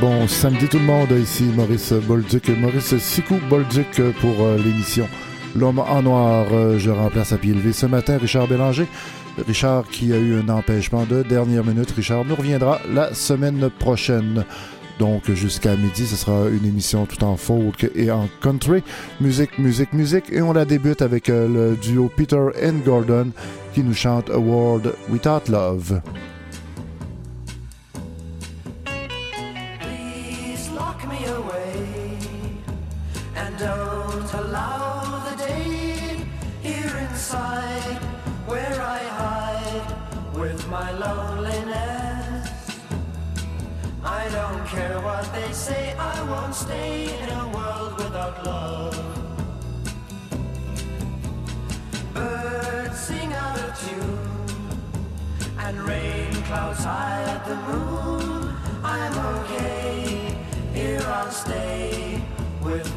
Bon samedi tout le monde, ici Maurice Bolduc, Maurice Sicou Bolduc pour euh, l'émission L'homme en noir. Euh, je remplace à pied levé ce matin Richard Bélanger. Richard qui a eu un empêchement de dernière minute. Richard nous reviendra la semaine prochaine. Donc jusqu'à midi, ce sera une émission tout en folk et en country. Musique, musique, musique. Et on la débute avec euh, le duo Peter and Gordon qui nous chante A World Without Love.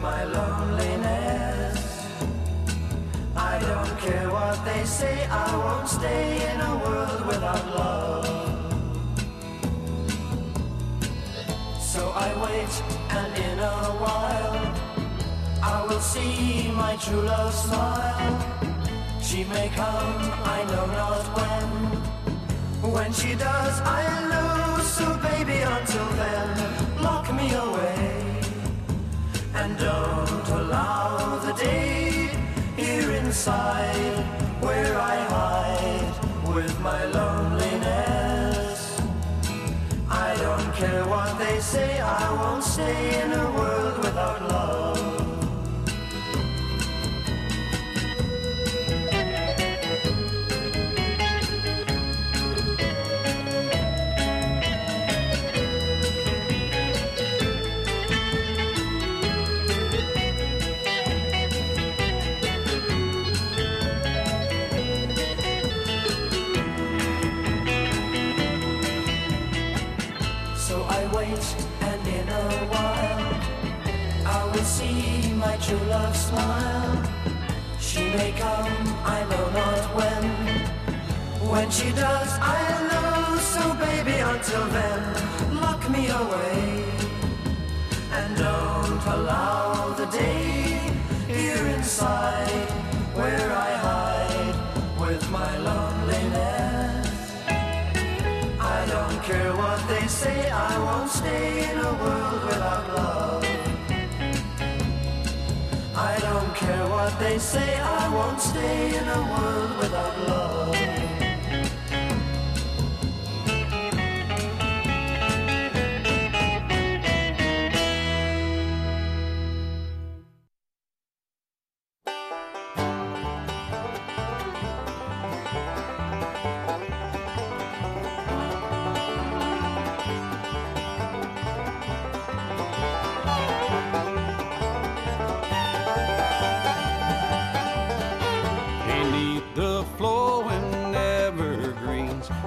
My loneliness. I don't care what they say, I won't stay in a world without love. So I wait, and in a while, I will see my true love smile. She may come, I know not when. When she does, I lose. So baby, until then, lock me away. And don't allow the day here inside where I hide with my loneliness. I don't care what they say, I won't stay in a world without love. Love smile. She may come, I know not when. When she does, I'll know. So baby, until then, lock me away. And don't allow the day here inside where I hide with my loneliness. I don't care what they say, I won't stay in a world without love. Don't care what they say, I won't stay in a world without love.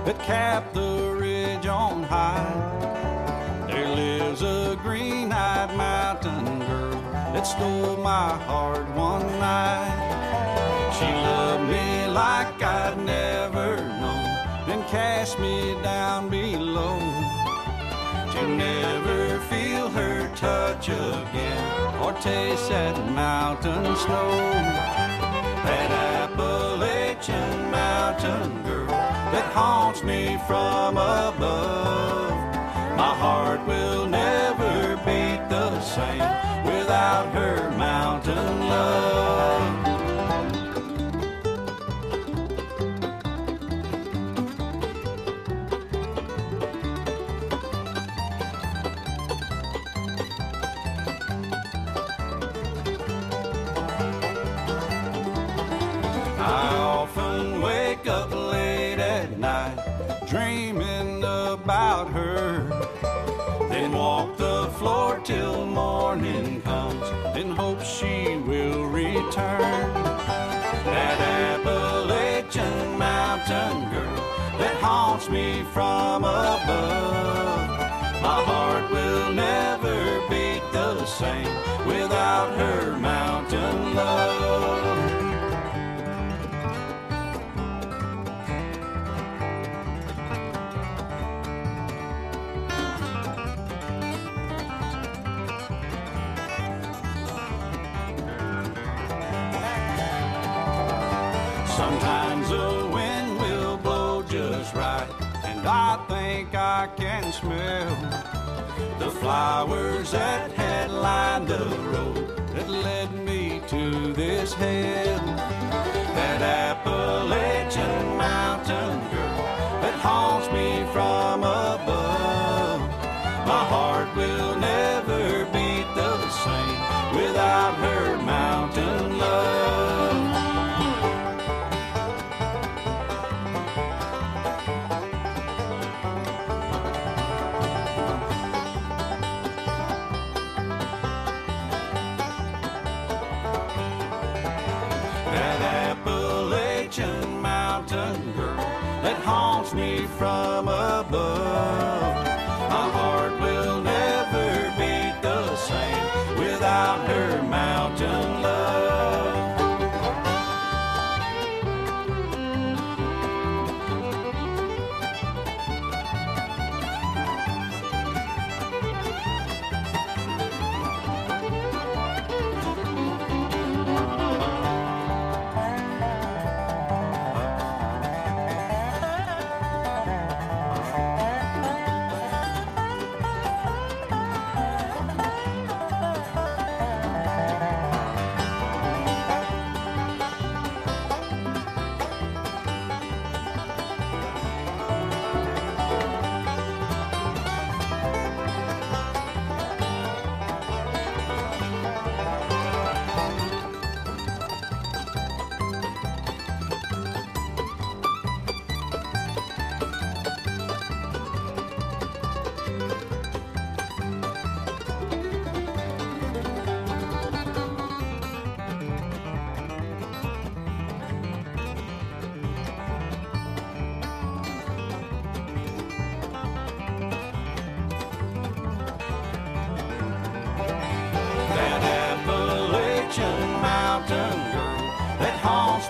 that capped the ridge on high. There lives a green eyed mountain girl that stole my heart one night. She loved me like I'd never known and cast me down below. To never feel her touch again or taste that mountain snow. That Appalachian mountain girl that haunts me from above. My heart will never beat the same without her mountain love. Till morning comes in hope she will return. That Appalachian mountain girl that haunts me from above. My heart will never beat the same without her mountain love. smell the flowers that had lined the road that led me to this hill, That Appalachian mountain girl that haunts me from above.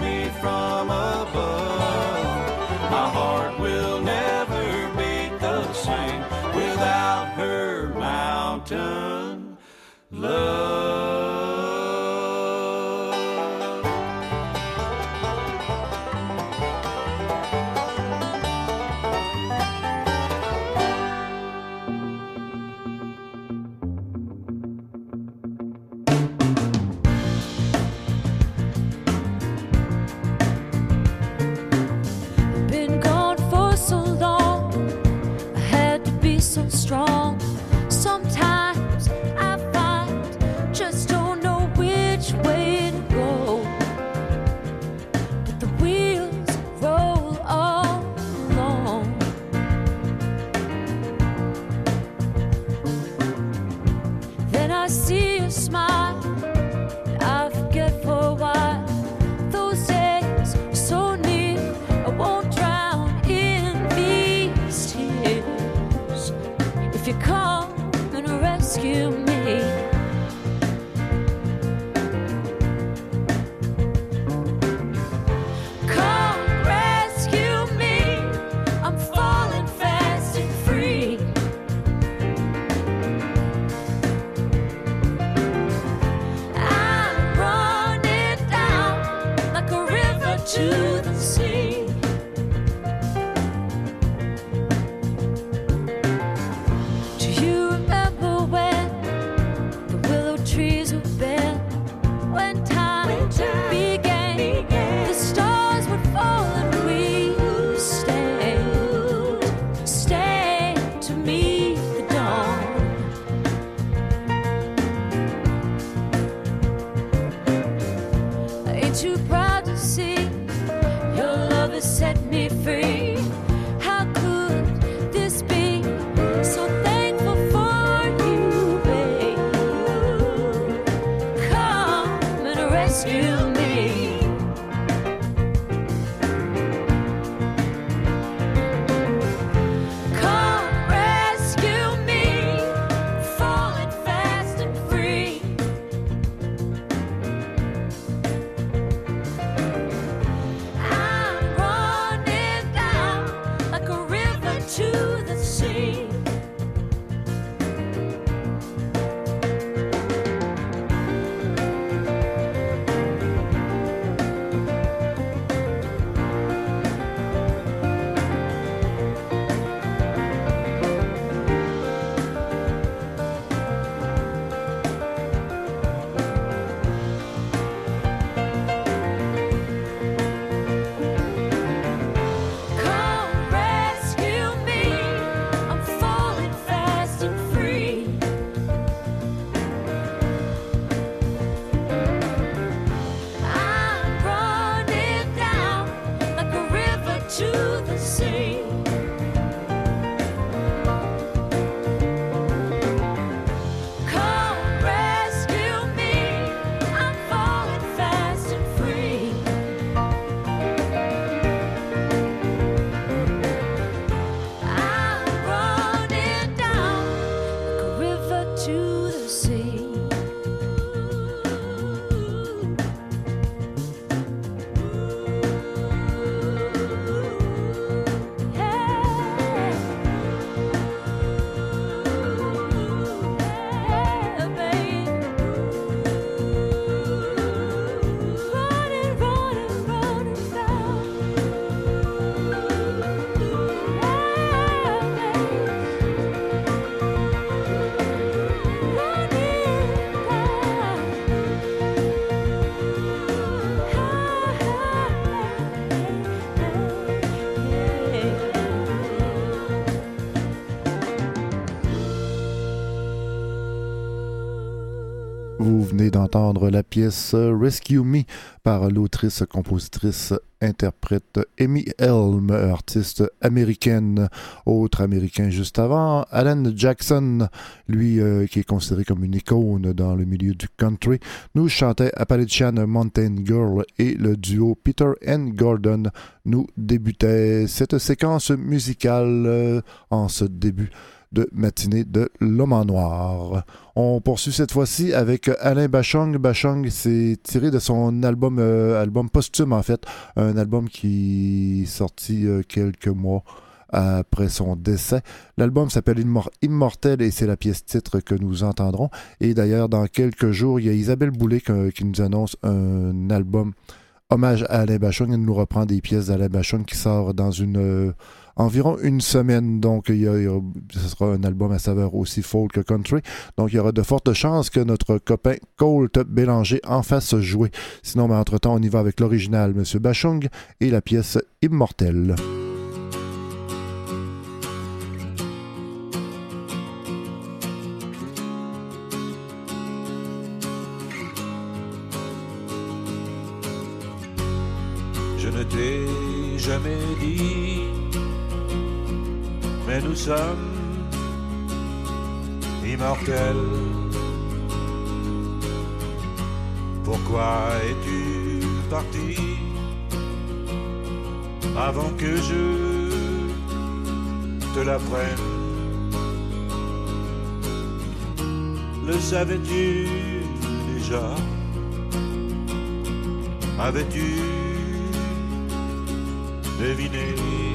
me from above. La pièce Rescue Me par l'autrice, compositrice, interprète Amy Helm, artiste américaine. Autre américain juste avant, Alan Jackson, lui euh, qui est considéré comme une icône dans le milieu du country, nous chantait Appalachian Mountain Girl et le duo Peter and Gordon nous débutait cette séquence musicale euh, en ce début de matinée de l'homme en noir. On poursuit cette fois-ci avec Alain Bachong. Bachong, c'est tiré de son album, euh, album posthume en fait, un album qui est sorti euh, quelques mois après son décès. L'album s'appelle Immortel et c'est la pièce titre que nous entendrons. Et d'ailleurs, dans quelques jours, il y a Isabelle Boulay qui nous annonce un album hommage à Alain Bachung. Elle nous reprend des pièces d'Alain Bachung qui sort dans une euh, environ une semaine. Donc, il ce sera un album à saveur aussi folk que country. Donc, il y aura de fortes chances que notre copain Colt Bélanger en fasse jouer. Sinon, mais entre-temps, on y va avec l'original, M. Bachung, et la pièce Immortelle. Nous sommes immortels. Pourquoi es-tu parti avant que je te l'apprenne? Le savais-tu déjà? Avais-tu deviné?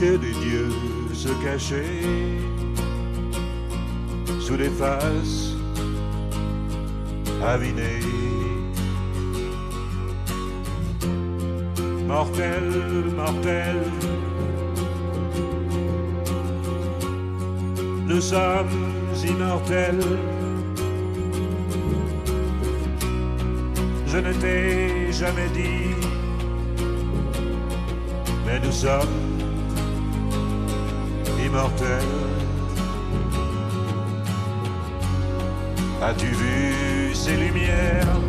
Que des dieux se cachaient sous des faces avinées. Mortel, mortel, nous sommes immortels. Je ne t'ai jamais dit, mais nous sommes As-tu vu ces lumières,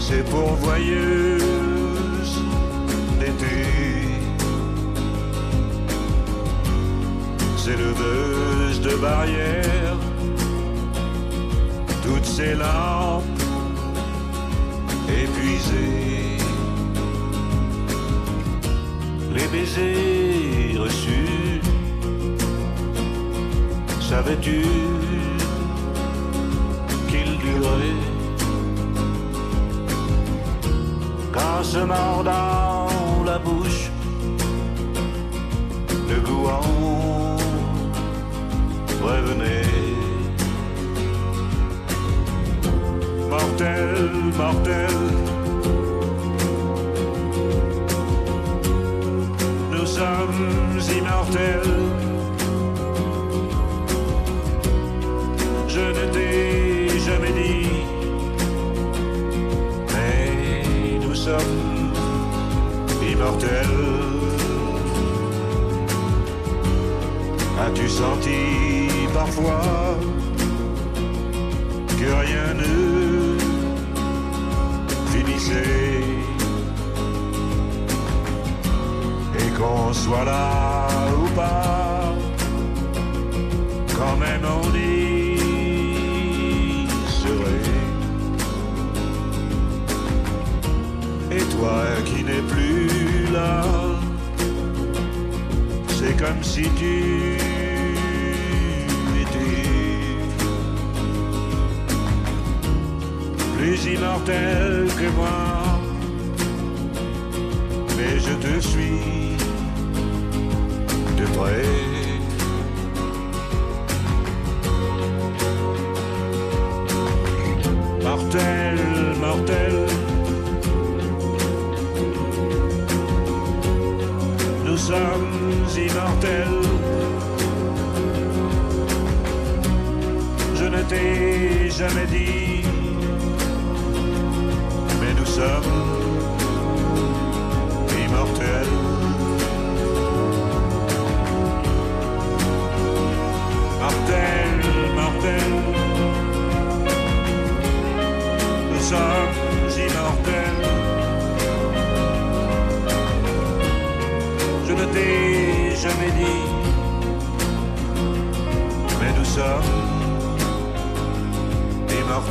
ces pourvoyeuses d'été, ces leveuses de barrières, toutes ces lampes épuisées, les baisers Savais-tu qu'il durait? Quand se mord dans la bouche le gouan revenait. Mortel, mortel sommes immortels je ne t'ai jamais dit. Mais nous sommes immortels. As-tu senti parfois que rien ne finissait? Qu'on soit là ou pas, quand même on dit toi qui n'es plus là, c'est comme si tu étais plus immortel que moi, mais je te suis Mortel, mortel. sommes immortels. Je ne t'ai jamais dit,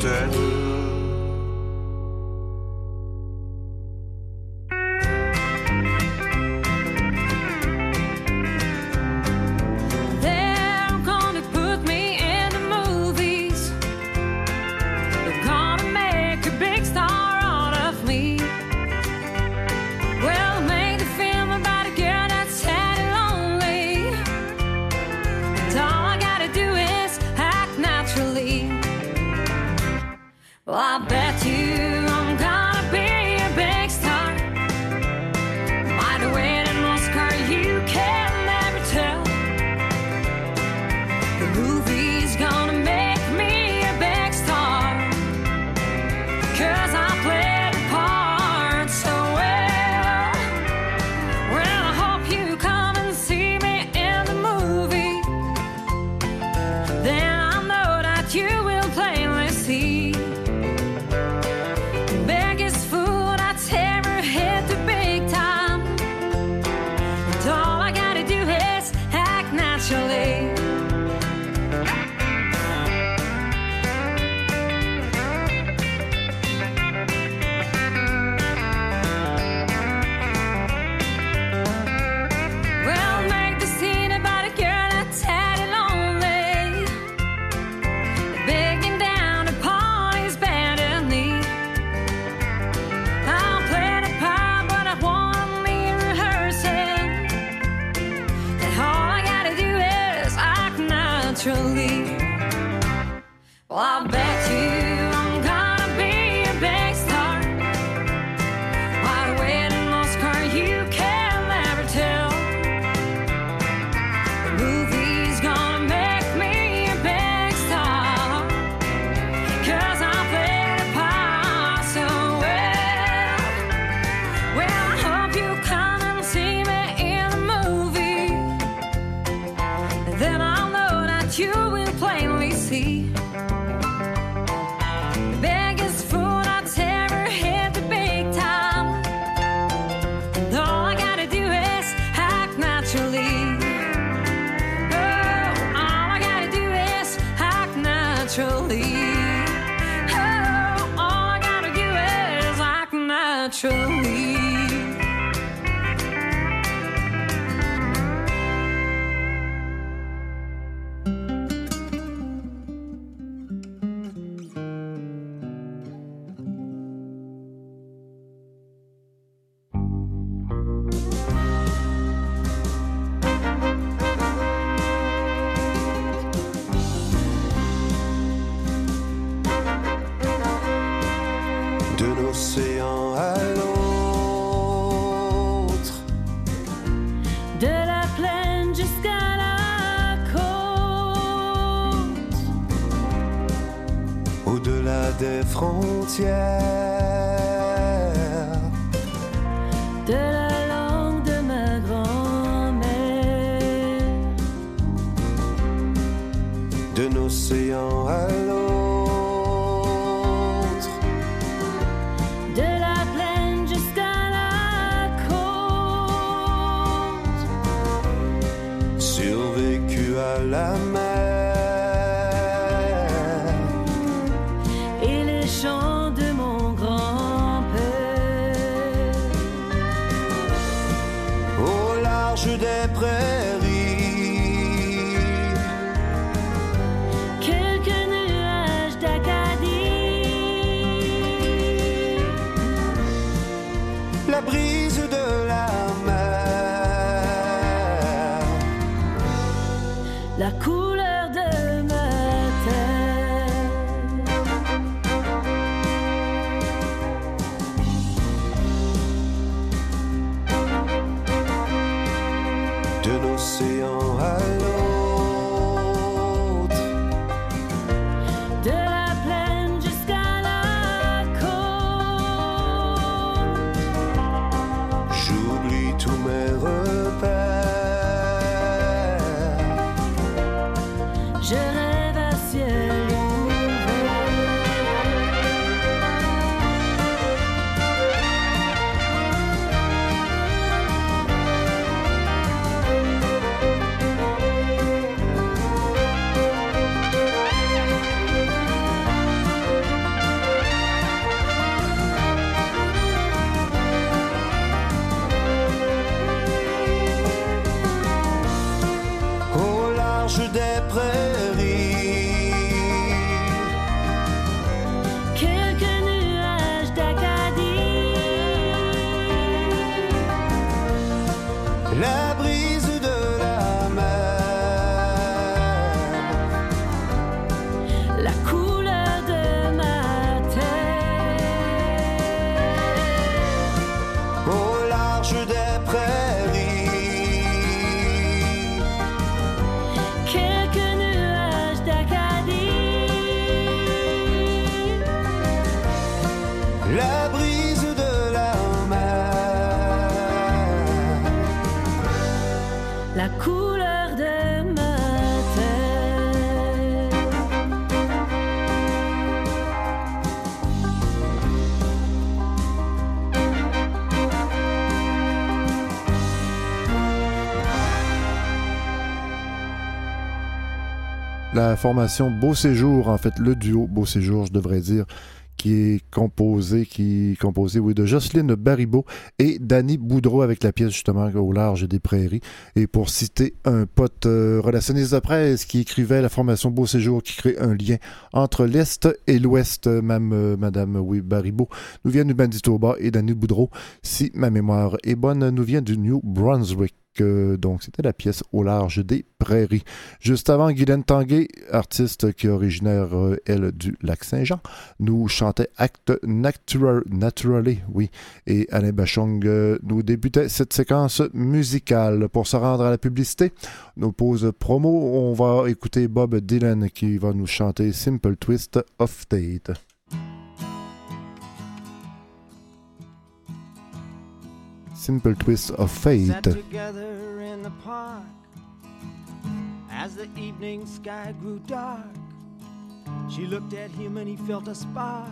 immortels. Well, I bet you La formation Beau Séjour, en fait, le duo Beau Séjour, je devrais dire, qui est composé, qui est composé, oui, de Jocelyne Baribeau et Danny Boudreau avec la pièce, justement, au large des prairies. Et pour citer un pote euh, relationniste de presse qui écrivait la formation Beau Séjour, qui crée un lien entre l'Est et l'Ouest, même euh, Madame, oui, Baribeau, nous vient du Manitoba et Danny Boudreau, si ma mémoire est bonne, nous vient du New Brunswick. Donc, c'était la pièce au large des prairies. Juste avant, Guylaine Tanguay, artiste qui est originaire, euh, elle, du Lac-Saint-Jean, nous chantait Act Natural, Naturally, oui. Et Alain Bachong euh, nous débutait cette séquence musicale. Pour se rendre à la publicité, nos pauses promo, on va écouter Bob Dylan qui va nous chanter Simple Twist of Fate. Simple Twist of Fate. together in the park as the evening sky grew dark. She looked at him and he felt a spark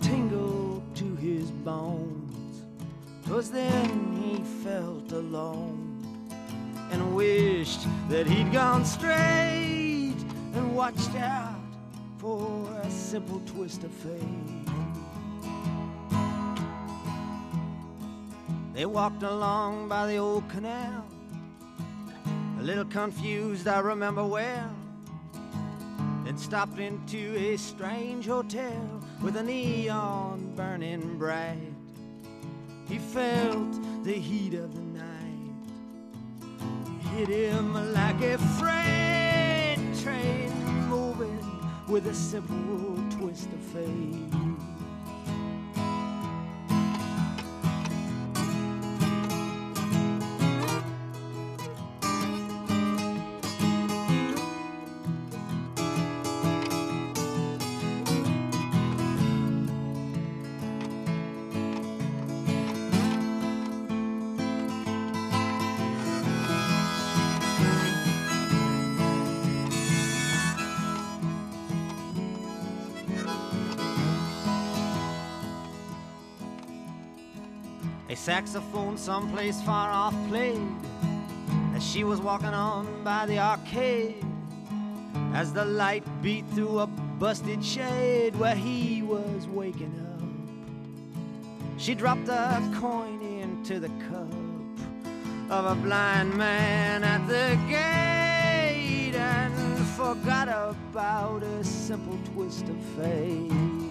tingle to his bones. 'Twas then he felt alone and wished that he'd gone straight and watched out for a simple twist of fate. They walked along by the old canal, a little confused, I remember well. Then stopped into a strange hotel with a neon burning bright. He felt the heat of the night. Hit him like a freight train moving with a simple twist of fate. Saxophone someplace far off played as she was walking on by the arcade. As the light beat through a busted shade where he was waking up, she dropped a coin into the cup of a blind man at the gate and forgot about a simple twist of fate.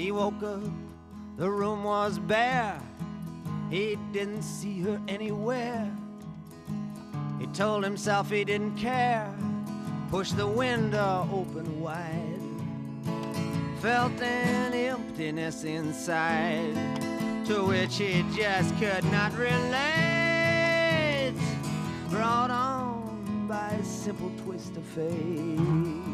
He woke up, the room was bare. He didn't see her anywhere. He told himself he didn't care. Pushed the window open wide. Felt an emptiness inside to which he just could not relate. Brought on by a simple twist of fate.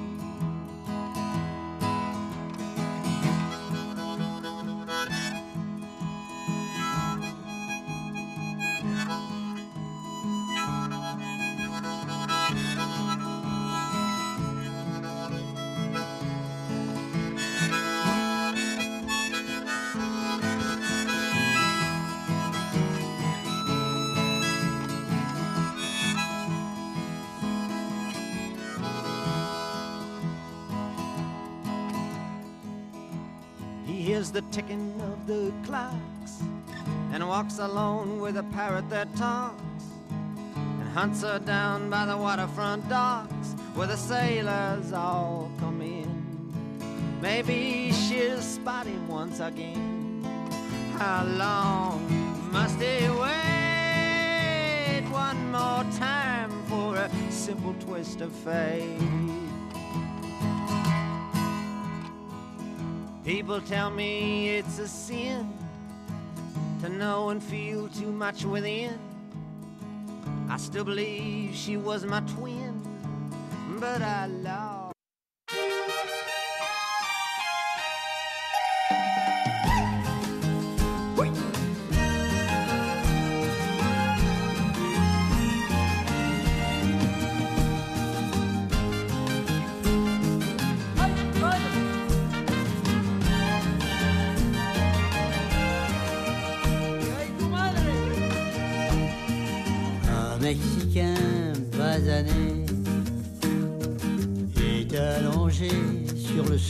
The ticking of the clocks and walks alone with a parrot that talks and hunts her down by the waterfront docks where the sailors all come in. Maybe she'll spot him once again. How long must he wait? One more time for a simple twist of fate. People tell me it's a sin to know and feel too much within. I still believe she was my twin, but I lost.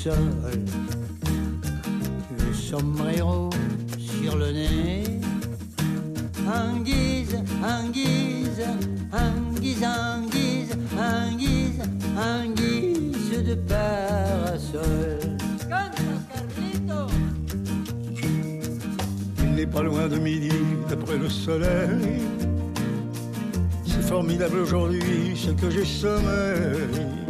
Sur le sombrero sur le nez. Anguise, anguise, anguise, anguise, anguise, anguise de parasol. Il n'est pas loin de midi, d'après le soleil. C'est formidable aujourd'hui, ce que j'ai sommeil.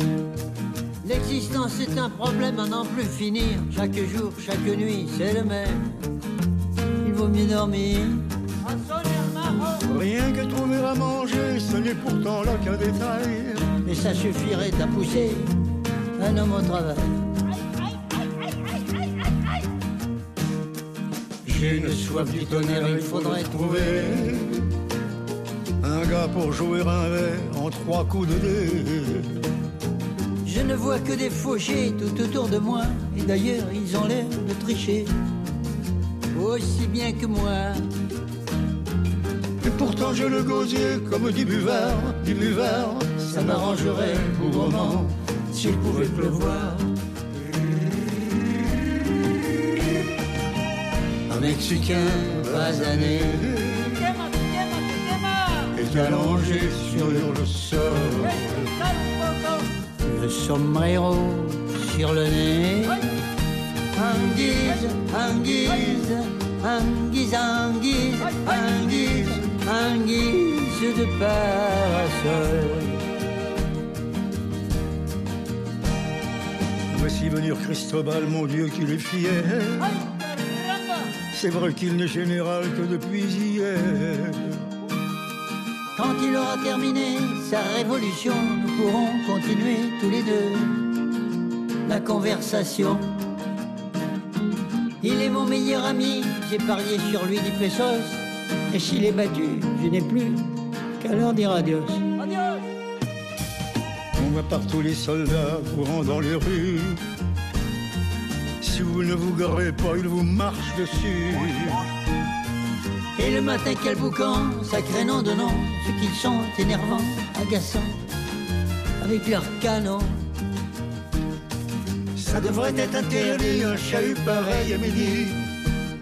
L'existence est un problème à n'en plus finir. Chaque jour, chaque nuit, c'est le même. Il vaut mieux dormir. Rien que trouver à manger, ce n'est pourtant là qu'un détail. Mais ça suffirait à pousser un homme au travail. J'ai une soif du tonnerre, il faudrait trouver un gars pour jouer un verre en trois coups de dé. Je ne vois que des fauchés tout autour de moi. Et d'ailleurs, ils ont l'air de tricher. Aussi bien que moi. Et pourtant j'ai le gosier comme dit buvard, dit buvard. Ça m'arrangerait moment s'il pouvait pleuvoir. Un Mexicain basané est allongé sur le sol. Le sombrero sur le nez. Anguise, anguise, anguise, anguise, anguise, anguise de parasol. Voici venir Cristobal, mon Dieu, qu'il est fier. C'est vrai qu'il n'est général que depuis hier. Quand il aura terminé sa révolution, nous pourrons continuer tous les deux la conversation. Il est mon meilleur ami, j'ai parié sur lui du pesos. Et s'il est battu, je n'ai plus qu'à leur dire adios. On voit partout les soldats courant dans les rues. Si vous ne vous garez pas, ils vous marchent dessus. Et le matin, quel boucan, sacré nom de nom, ceux qu'ils sont énervants, agaçants, avec leurs canons. Ça devrait être interdit, un chahut pareil à midi,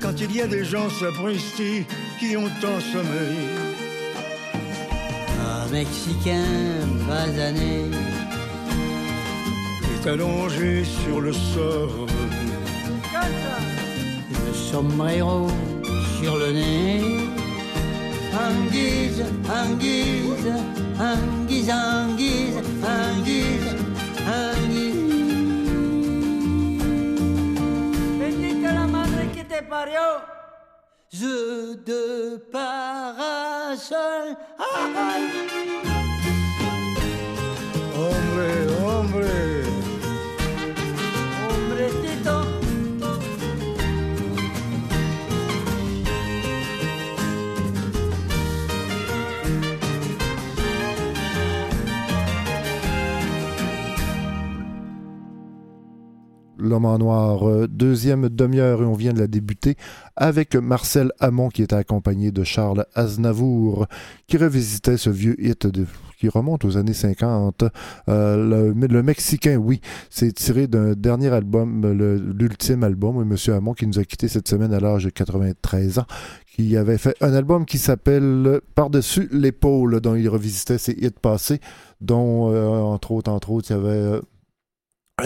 quand il y a des gens sapristi qui ont tant sommeil. Un Mexicain basané est allongé sur le sol. Le sombrero sur le nez. Anguise, anguise, anguise, anguise, anguise, anguise. Bendita la madre que te parió. Je de parasol. Ah, ah. L'homme en noir, euh, deuxième demi-heure et on vient de la débuter avec Marcel Hamon qui était accompagné de Charles Aznavour qui revisitait ce vieux hit qui remonte aux années 50. Euh, le, Mexicain, oui, c'est tiré d'un dernier album, l'ultime album, oui, Monsieur Hamon qui nous a quitté cette semaine à l'âge de 93 ans qui avait fait un album qui s'appelle Par-dessus l'épaule, dont il revisitait ses hits passés, dont, euh, entre autres, entre autres, il y avait...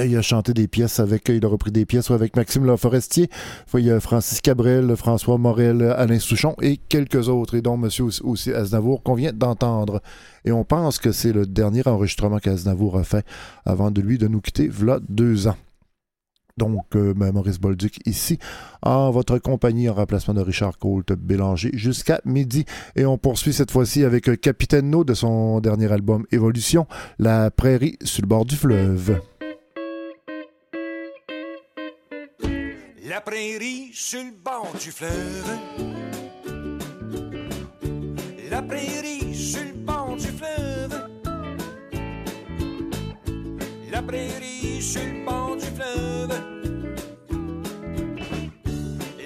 il a chanté des pièces avec, il a repris des pièces avec Maxime Laforestier, il y a Francis Cabrel, François Morel, Alain Souchon et quelques autres, et dont Monsieur aussi Aznavour qu'on vient d'entendre. Et on pense que c'est le dernier enregistrement qu'Aznavour a fait avant de lui de nous quitter, voilà deux ans. Donc, euh, ben, Maurice Bolduc ici, en votre compagnie, en remplacement de Richard Colt Bélanger, jusqu'à midi. Et on poursuit cette fois-ci avec Capitaine No de son dernier album Évolution, La prairie sur le bord du fleuve. La prairie sur le bord du fleuve. La prairie sur le bord du fleuve. La prairie sur le bord du fleuve.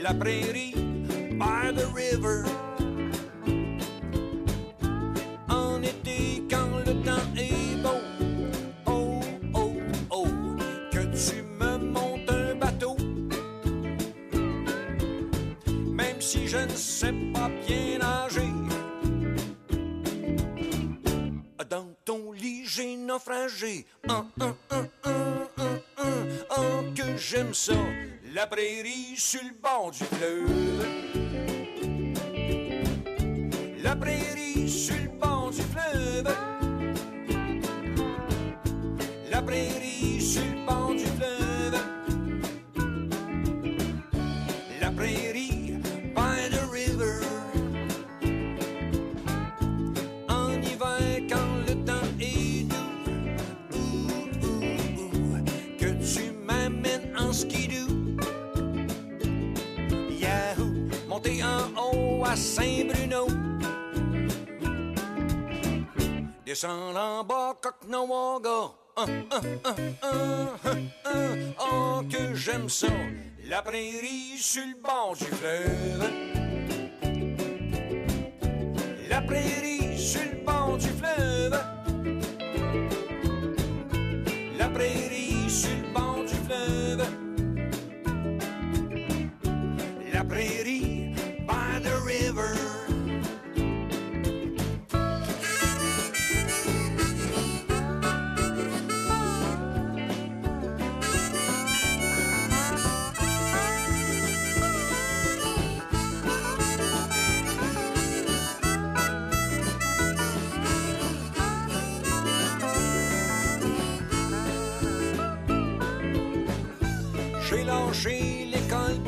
La prairie by the river. Si je ne sais pas bien nager. Dans ton lit, j'ai naufragé. Un, un, un, un, que j'aime ça. La prairie sur le bord du fleuve. La prairie sur le bord du fleuve. La prairie Saint-Bruno. Descendre en bas, Cocknowaga. Ah, ah, ah, ah, oh, que j'aime ça. La prairie sur le bord du fleuve. La prairie sur le bord du fleuve. La prairie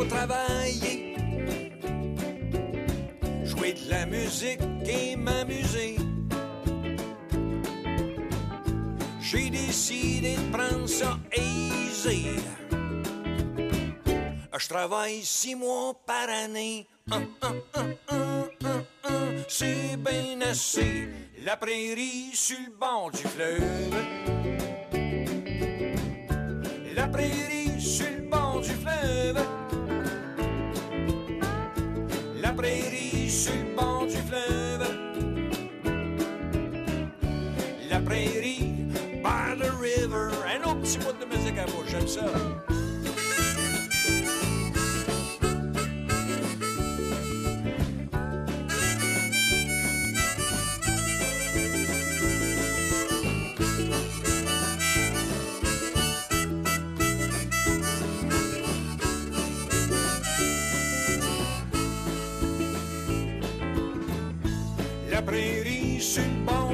travailler. Jouer de la musique et m'amuser. J'ai décidé de prendre ça easy. Je travaille six mois par année. Un, un, C'est bien assez. La prairie sur le bord du fleuve. La prairie sur le bord du fleuve. Prairie sur le bord du fleuve. La prairie by the river. Un autre petit bout de musique à vous, j'aime ça.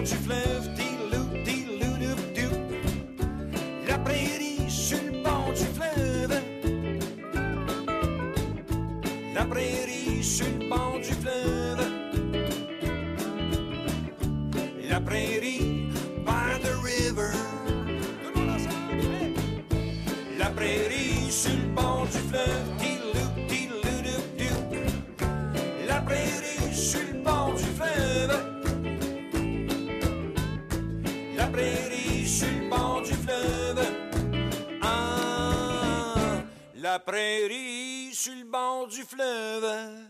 Du fleuve, dilou, dilou, dou, dou. La prairie sur le bord du fleuve. La prairie sur le bord du fleuve. La prairie by the river. La prairie sur le bord du fleuve, la prairie sur le bord du fleuve.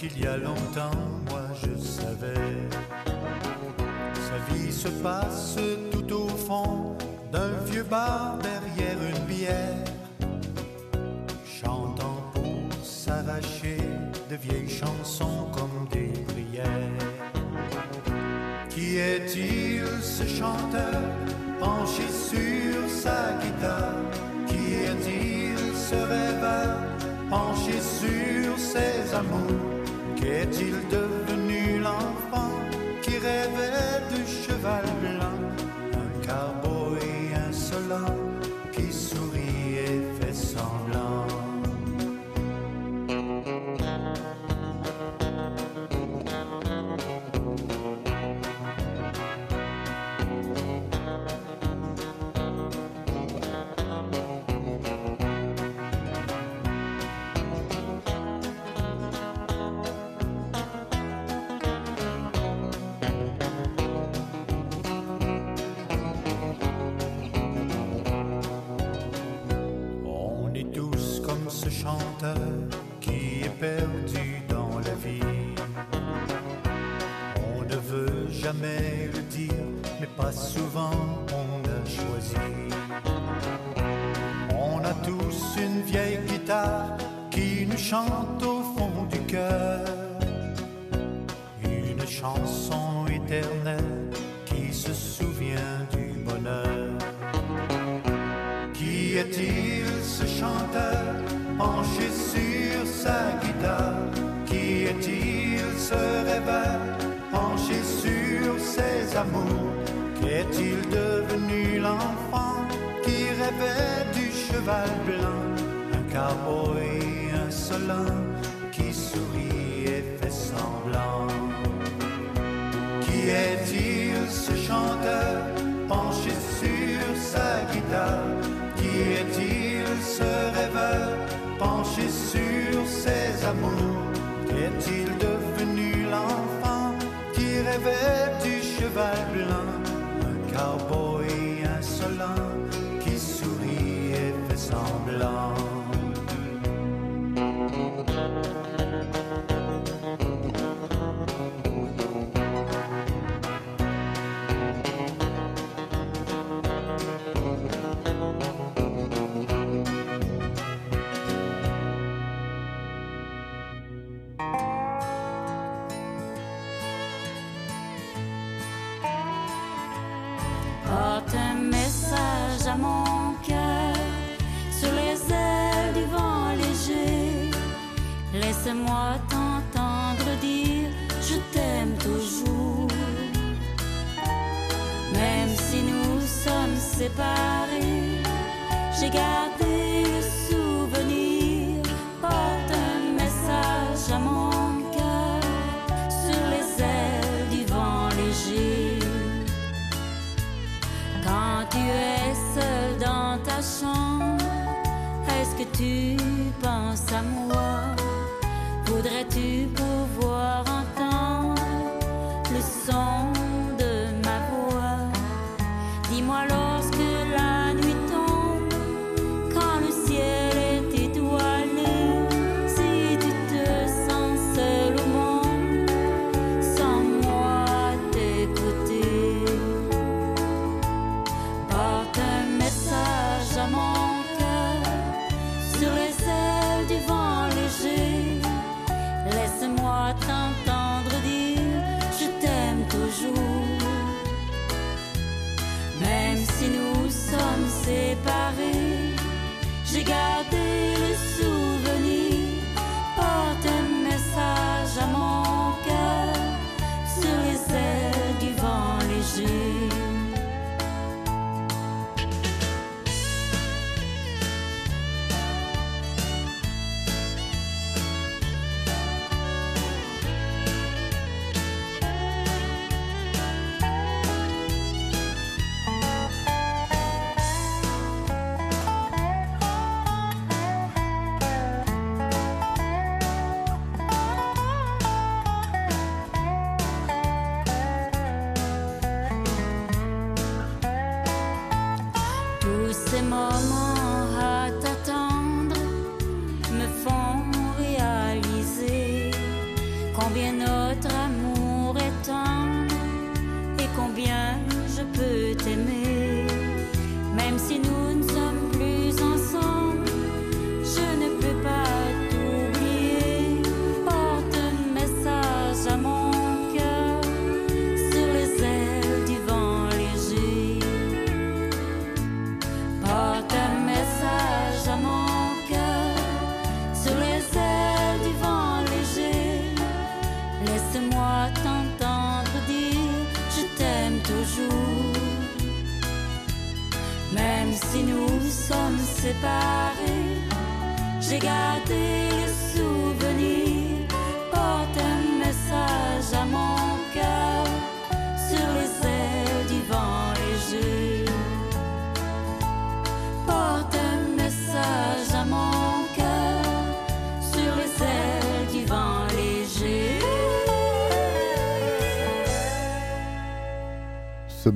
Qu'il y a longtemps, moi je savais. Sa vie se passe tout au fond d'un vieux bar derrière une bière. Chantant pour s'arracher de vieilles chansons comme des prières. Qui est-il ce chanteur penché sur sa guitare? Qui est-il ce rêveur penché sur ses amours? Qu'est-il devenu l'enfant qui rêvait de cheval blanc qui est perdu dans la vie. On ne veut jamais le dire, mais pas souvent on a choisi. On a tous une vieille guitare qui nous chante au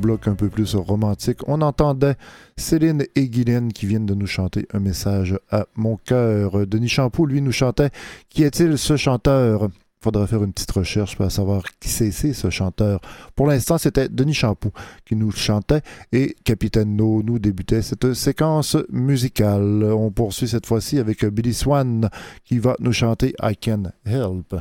bloc un peu plus romantique, on entendait Céline et Guylaine qui viennent de nous chanter un message à mon cœur. Denis Champoux, lui, nous chantait Qui est-il ce chanteur faudrait faire une petite recherche pour savoir qui c'est ce chanteur. Pour l'instant, c'était Denis Champoux qui nous chantait et Capitaine No nous débutait cette séquence musicale. On poursuit cette fois-ci avec Billy Swan qui va nous chanter I Can Help.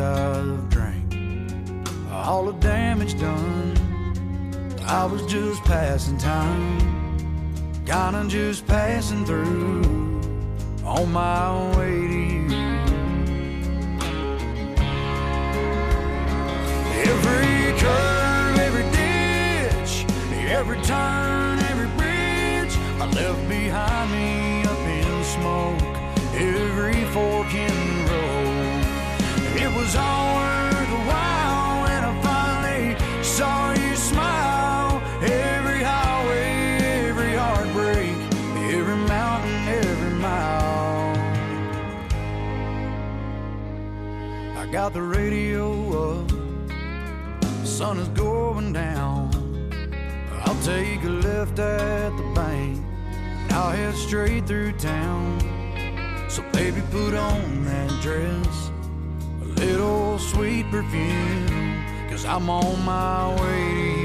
I've drank, all the damage done. I was just passing time, kinda just passing through on my way to you. Got the radio up, the sun is going down. I'll take a left at the bank, and I'll head straight through town. So baby, put on that dress cause I'm on my way to you.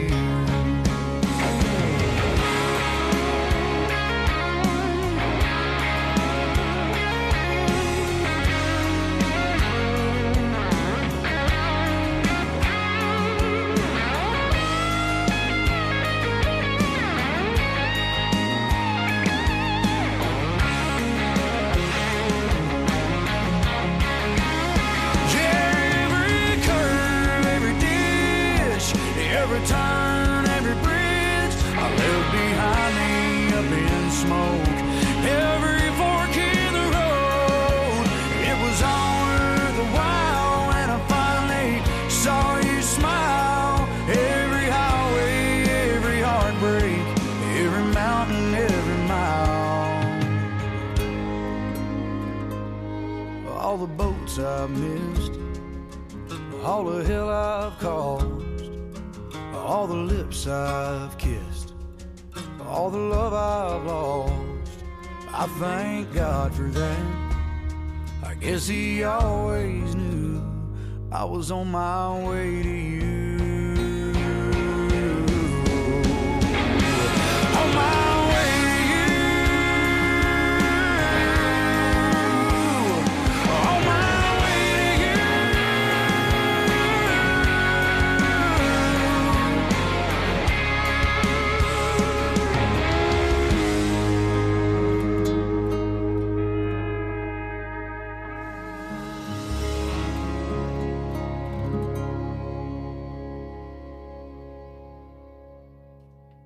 On my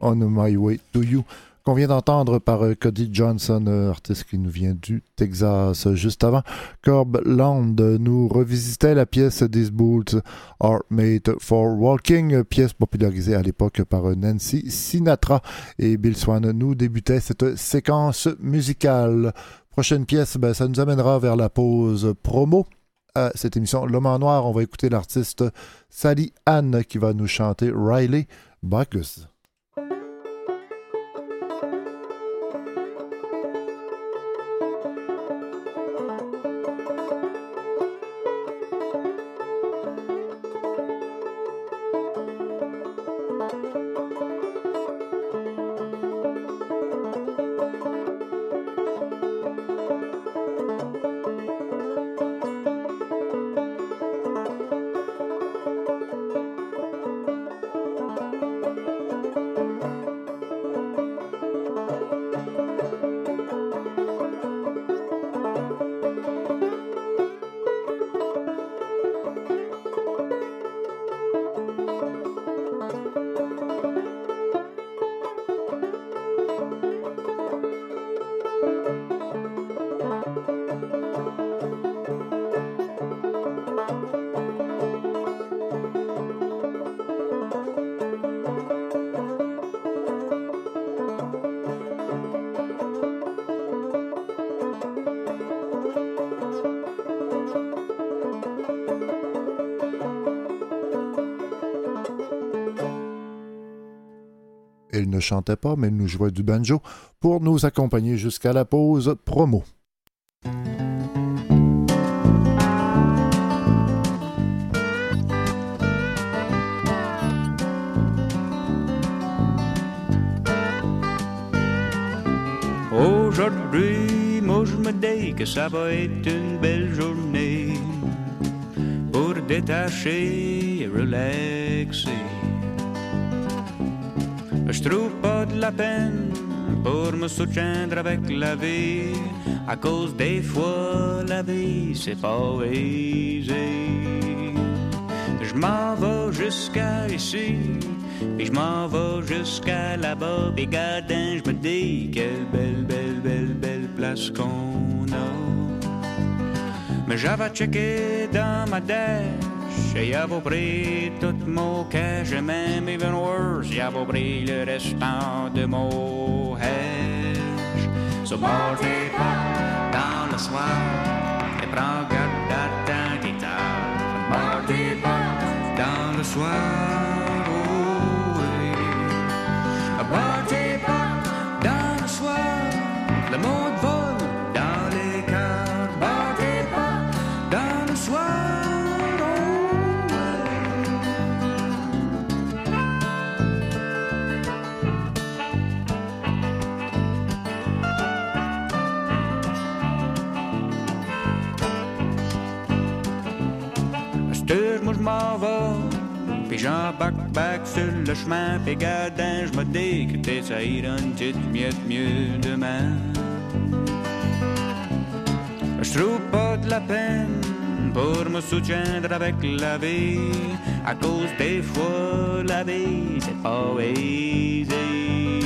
On My Way to You, qu'on vient d'entendre par euh, Cody Johnson, euh, artiste qui nous vient du Texas. Juste avant, Corb Land nous revisitait la pièce These Boots Are Made for Walking, pièce popularisée à l'époque par euh, Nancy Sinatra. Et Bill Swan nous débutait cette séquence musicale. Prochaine pièce, ben, ça nous amènera vers la pause promo à cette émission L'Homme en Noir. On va écouter l'artiste Sally Ann qui va nous chanter Riley Bacchus. Chantait pas, mais nous jouait du banjo pour nous accompagner jusqu'à la pause promo. Aujourd'hui, moi je me dis que ça va être une belle journée pour détacher et relaxer. Je trouve pas de la peine pour me soutiendre avec la vie, à cause des fois la vie c'est pas easy. Je m'en vais jusqu'à ici, puis je m'en vais jusqu'à là-bas, puis gardin, je me dis quelle belle, belle, belle, belle place qu'on a. Mais j'avais checké dans ma dash, et y'avais pris tout mon cash, et même even worse, y'avais pris le restant de mon hash. So partez pas dans le soir, et prends garde à ta guitare. Partez pas dans le soir, je m'en vais, puis j'embarque back sur le chemin, puis gardin, je me dis que t'es ça ira une petite miette mieux demain. Je trouve pas de la peine pour me soutiendre avec la vie, à cause des fois la vie c'est pas easy.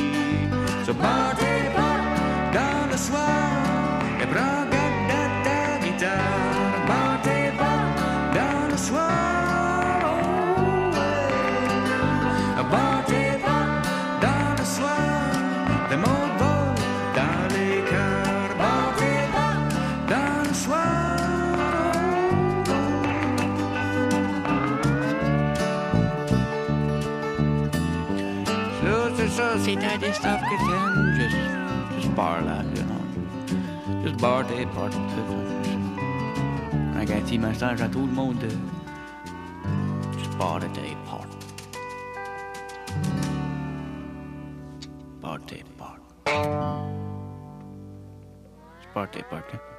So partez pas dans le soir et prends garde à ta guitare. So, so, c'est un des stuff que t'aimes, juste, juste bar là, you know. Juste bar des portes. Un petit message à tout le monde. de- Juste bar des portes. Bar des portes. Juste bar des portes.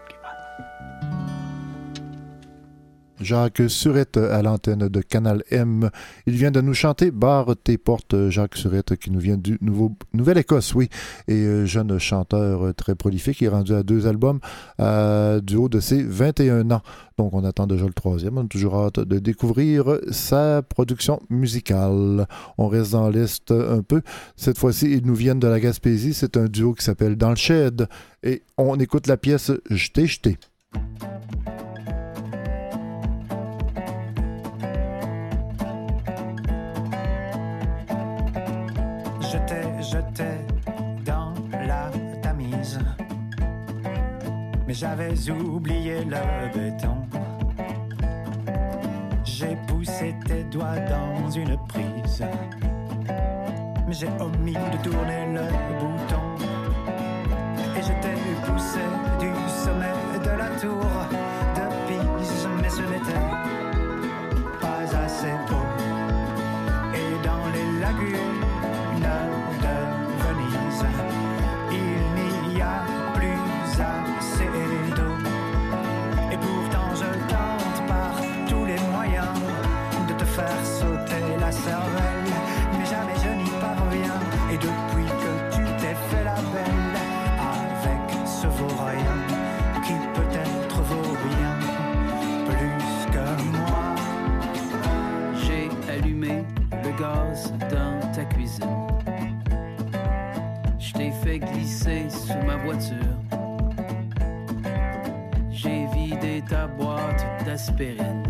Jacques Surette à l'antenne de Canal M. Il vient de nous chanter Barre tes portes, Jacques Surette, qui nous vient du nouveau, Nouvelle-Écosse, oui, et euh, jeune chanteur euh, très prolifique. Il est rendu à deux albums du haut de ses 21 ans. Donc, on attend déjà le troisième. On a toujours hâte de découvrir sa production musicale. On reste dans l'Est un peu. Cette fois-ci, ils nous viennent de la Gaspésie. C'est un duo qui s'appelle Dans le Shed. Et on écoute la pièce Jeté, jeté. Mais j'avais oublié le béton. J'ai poussé tes doigts dans une prise. Mais j'ai omis de tourner le bouton. Et je t'ai poussé du sommet de la tour J'ai vidé ta boîte d'aspirine.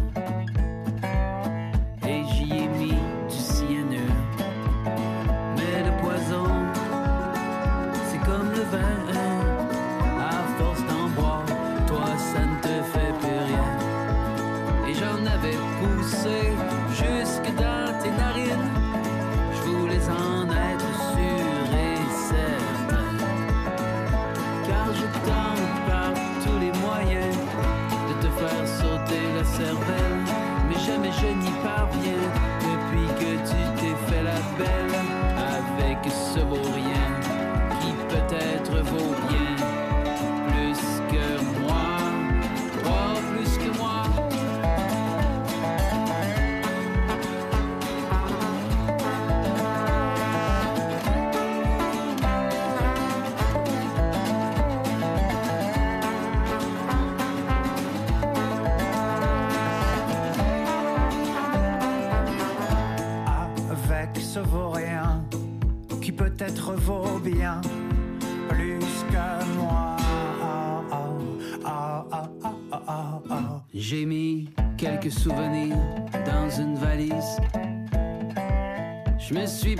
Quelques souvenirs dans une valise. Je me suis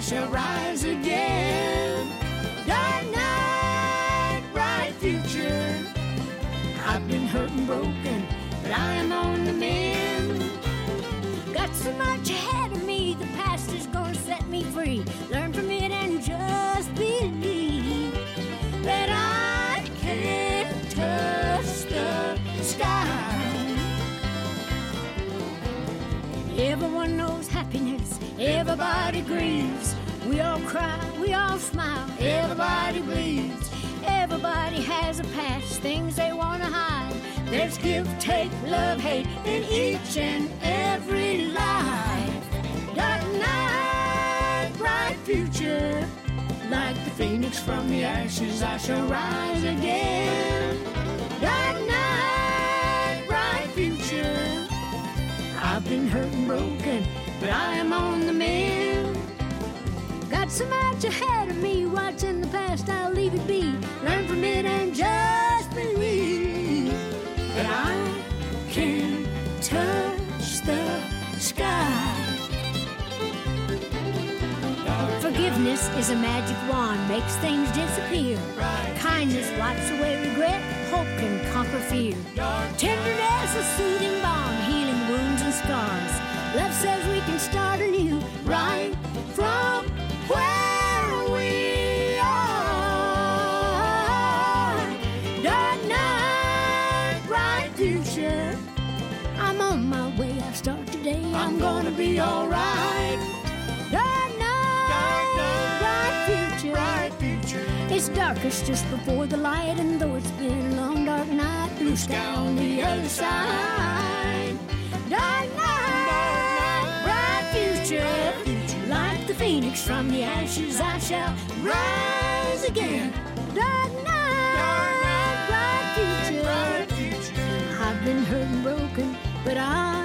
Shall rise again. Dark night, bright future. I've been hurt and broken, but I am on the mend. Got so much ahead of me, the past is gonna set me free. Learn from it and just believe that I can touch the sky. Everyone knows happiness, everybody grieves. We all cry, we all smile, everybody bleeds. Everybody has a past, things they wanna hide. There's give, take, love, hate in each and every life. Dark night, bright future. Like the phoenix from the ashes, I shall rise again. Dark night, bright future. I've been hurt and broken, but I am on the mend. Got so much ahead of me, what's in the past, I'll leave it be. Learn from it and just believe that I can touch the sky. Forgiveness is a magic wand, makes things disappear. Kindness wipes away regret, hope can conquer fear. Tenderness a soothing balm, healing wounds and scars. Love says we can start anew, right from It's darkest just before the light, and though it's been a long, dark night, blue sky on the other side. Dark night, bright future. Like the phoenix from the ashes, I shall rise again. Dark night, bright future. I've been hurt and broken, but I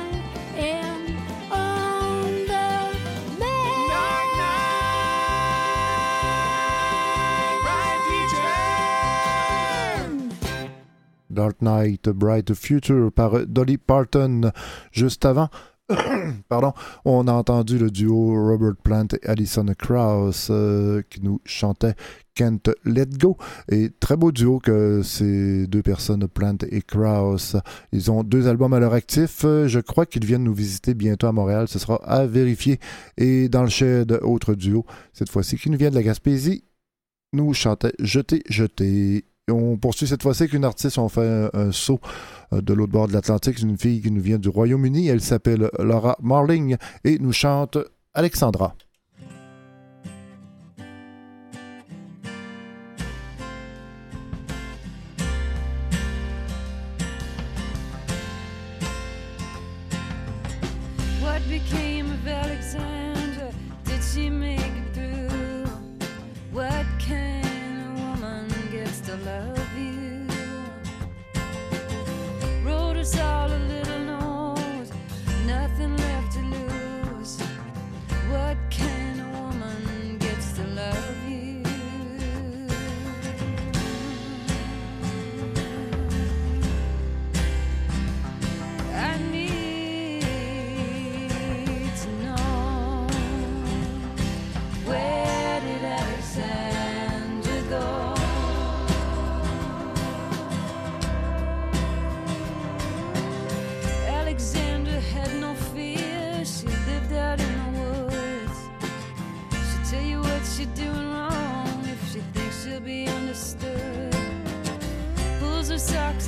Dark Knight, Bright Future par Dolly Parton. Juste avant, pardon, on a entendu le duo Robert Plant et Alison Krauss euh, qui nous chantait Can't Let Go. Et très beau duo que ces deux personnes, Plant et Krauss. Ils ont deux albums à leur actif. Je crois qu'ils viennent nous visiter bientôt à Montréal. Ce sera à vérifier. Et dans le shed, autre duo, cette fois-ci, qui nous vient de la Gaspésie, nous chantait Jeter, jeter. On poursuit cette fois-ci avec une artiste. On fait un, saut euh, de l'autre bord de l'Atlantique. C'est une fille qui nous vient du Royaume-Uni. Elle s'appelle Laura Marling et nous chante Alexandra.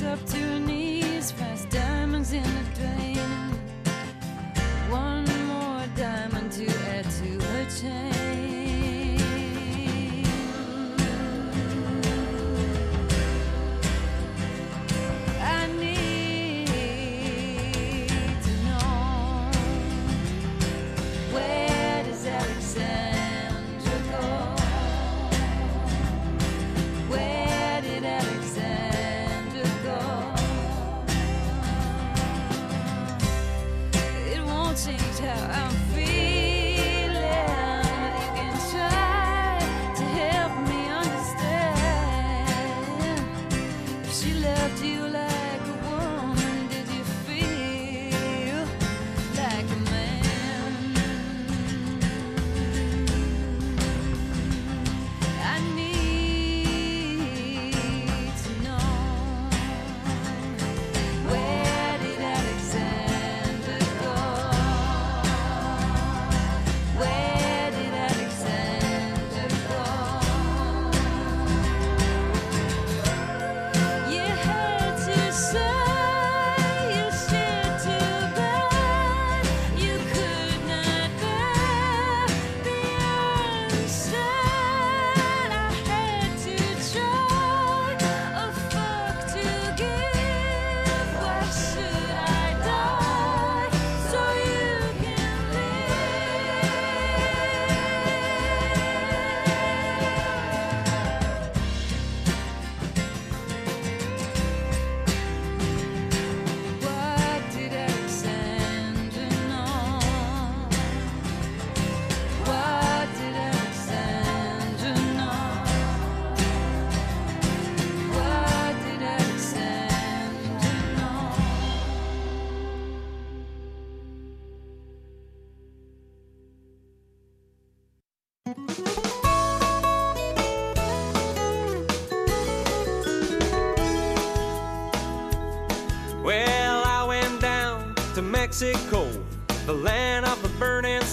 Walks up to her knees, finds diamonds in the drain. One more diamond to add to her chain.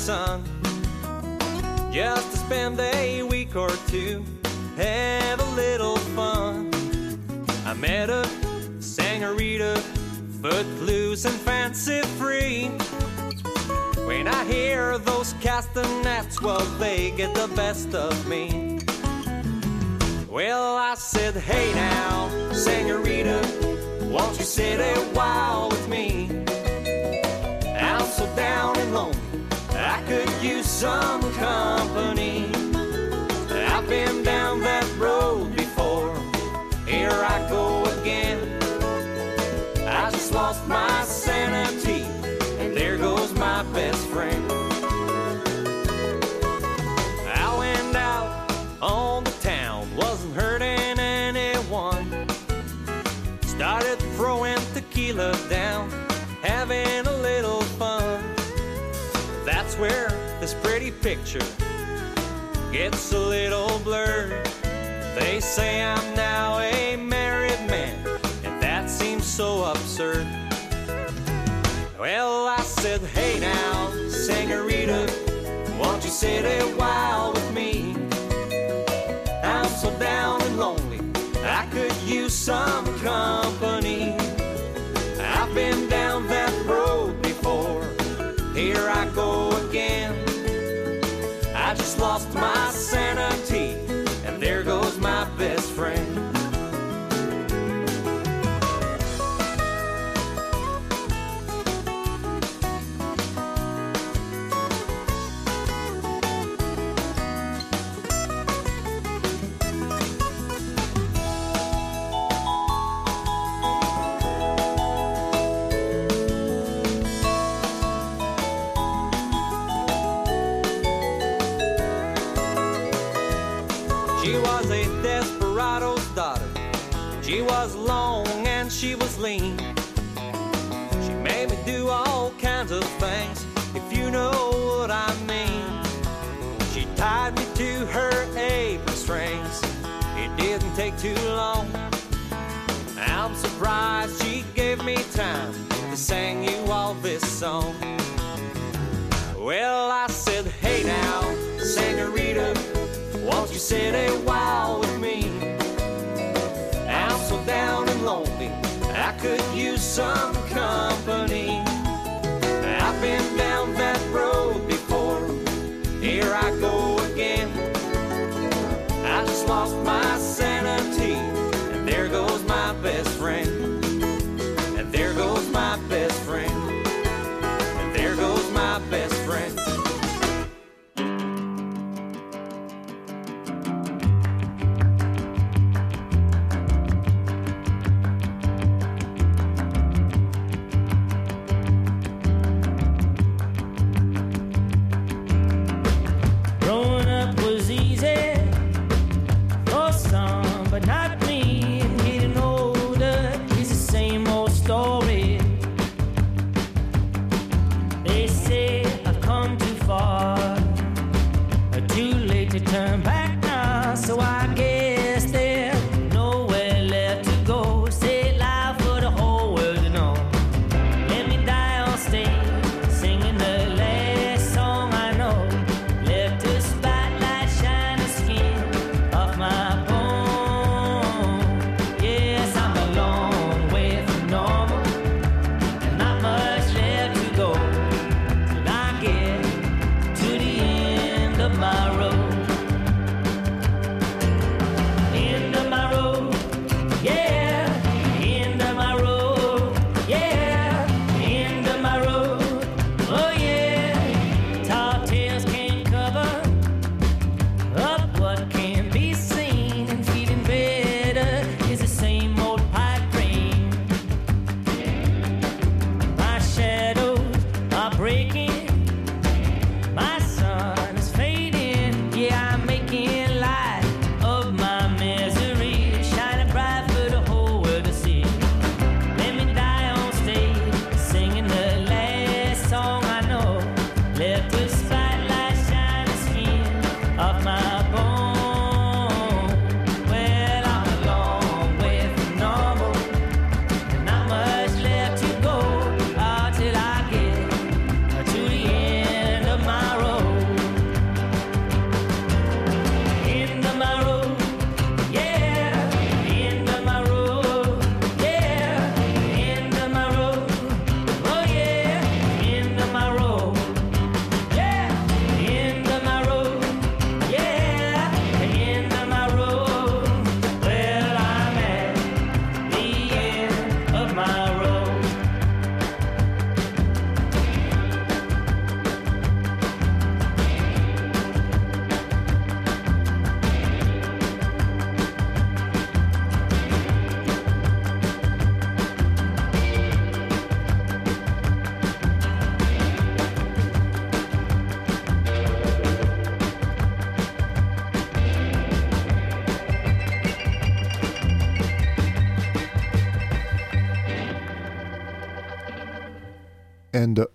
Sun, just to spend a week or two, have a little fun. I met a senorita, footloose and fancy free. When I hear those castanets, well, they get the best of me. Well, I said, hey now, senorita, won't you sit a while with me? I'm so down and lonely, Use some company. I've been down that road before, here I go again. I just lost my sanity, and there goes my best friend. I went out on the town, wasn't hurting anyone. Started throwing tequila down, having a little fun. That's where pretty picture gets a little blurred. They say I'm now a married man, and that seems so absurd. Well, I said, hey now, senorita, won't you sit a while with me? I'm so down and lonely, I could use some company. too long. I'm surprised she gave me time to sing you all this song. Well, I said, hey now, senorita, won't you sit a while with me? I'm so down and lonely, I could use some company. I've been down that road before, here I go again. I just lost my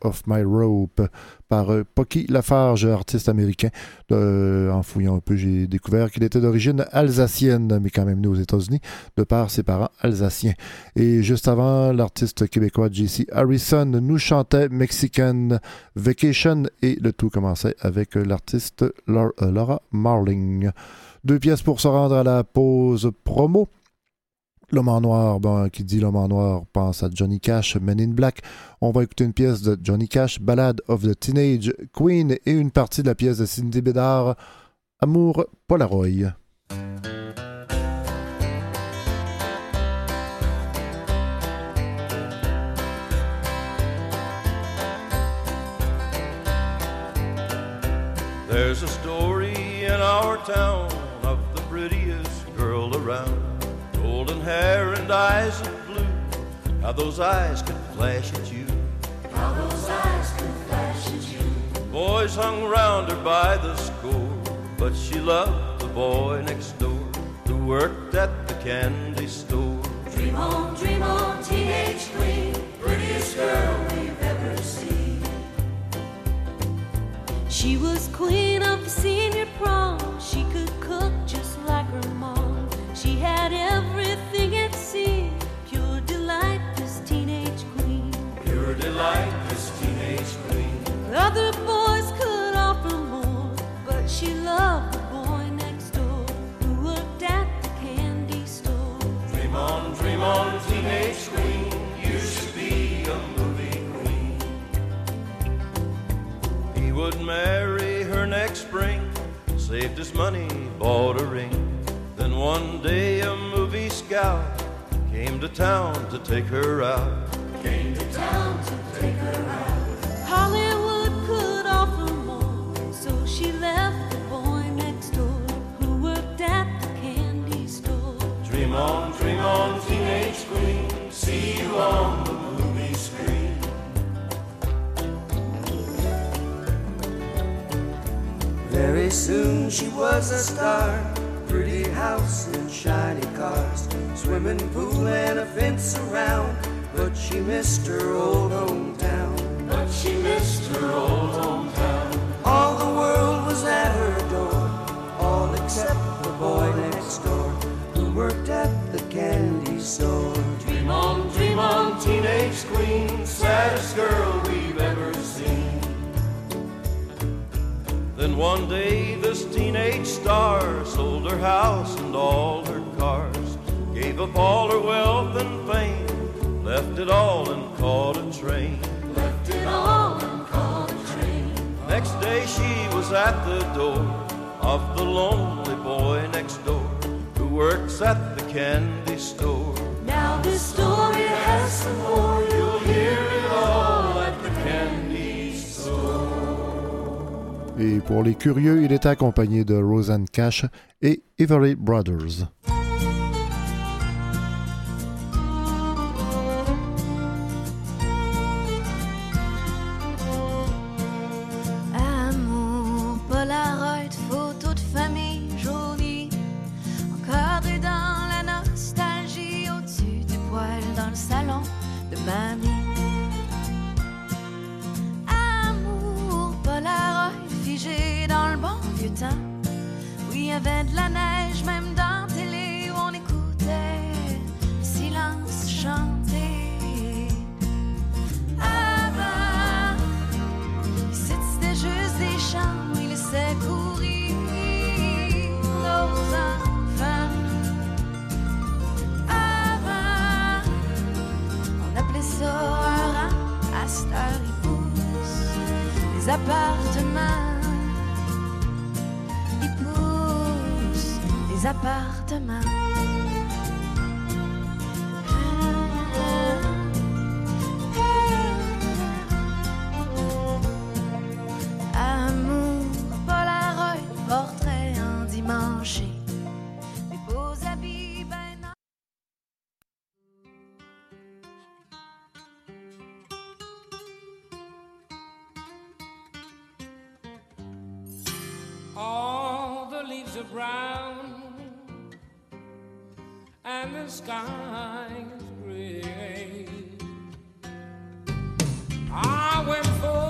Of My Rope par euh, Pocky Lafarge, artiste américain. Euh, en fouillant un peu, j'ai découvert qu'il était d'origine alsacienne, mais quand même né aux États-Unis, de par ses parents alsaciens. Et juste avant, l'artiste québécois JC Harrison nous chantait Mexican Vacation et le tout commençait avec euh, l'artiste Laura Marling. Deux pièces pour se rendre à la pause promo. L'homme en noir, ben, qui dit l'homme en noir pense à Johnny Cash, Men in Black. On va écouter une pièce de Johnny Cash, Ballad of the Teenage Queen, et une partie de la pièce de Cindy Bédard, Amour Polaroid. There's a story in our town of the prettiest girl around. Golden hair and eyes of blue. How those eyes could flash at you. How those eyes could flash at you. Boys hung round her by the score, but she loved the boy next door who worked at the candy store. You should be a movie queen. He would marry her next spring, saved his money, bought a ring. Then one day a movie scout came to town to take her out. Came to town to take her out. On, teenage queen. See you on the movie screen. Very soon she was a star. Pretty house and shiny cars, swimming pool and a fence around. But she missed her old hometown. But she missed her old hometown. All the world was at her door, all except the boy next door who worked at the candy store. Dream on, dream on, teenage queen. Saddest girl we've ever seen. Then one day this teenage star sold her house and all her cars, gave up all her wealth and fame, left it all and caught a train. Left it all and caught a train. Next day she was at the door of the lonely boy next door who works at the candy store. Now this story has some more. You'll hear it all at the candy store. Et pour les curieux, il était accompagné de Roseanne Cash et Everly Brothers. clouds are brown and the sky is gray. I went for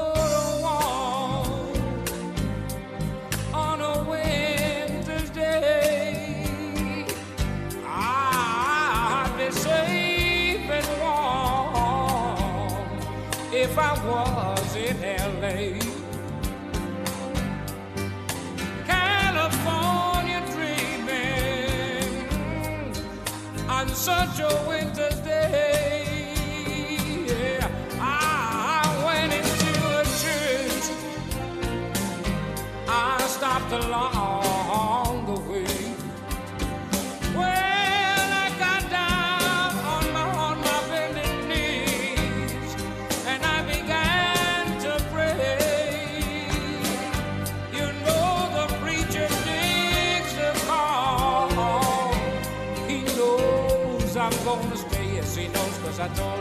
such a winter's day. Yeah. Ah, I went into a church. I stopped along. I don't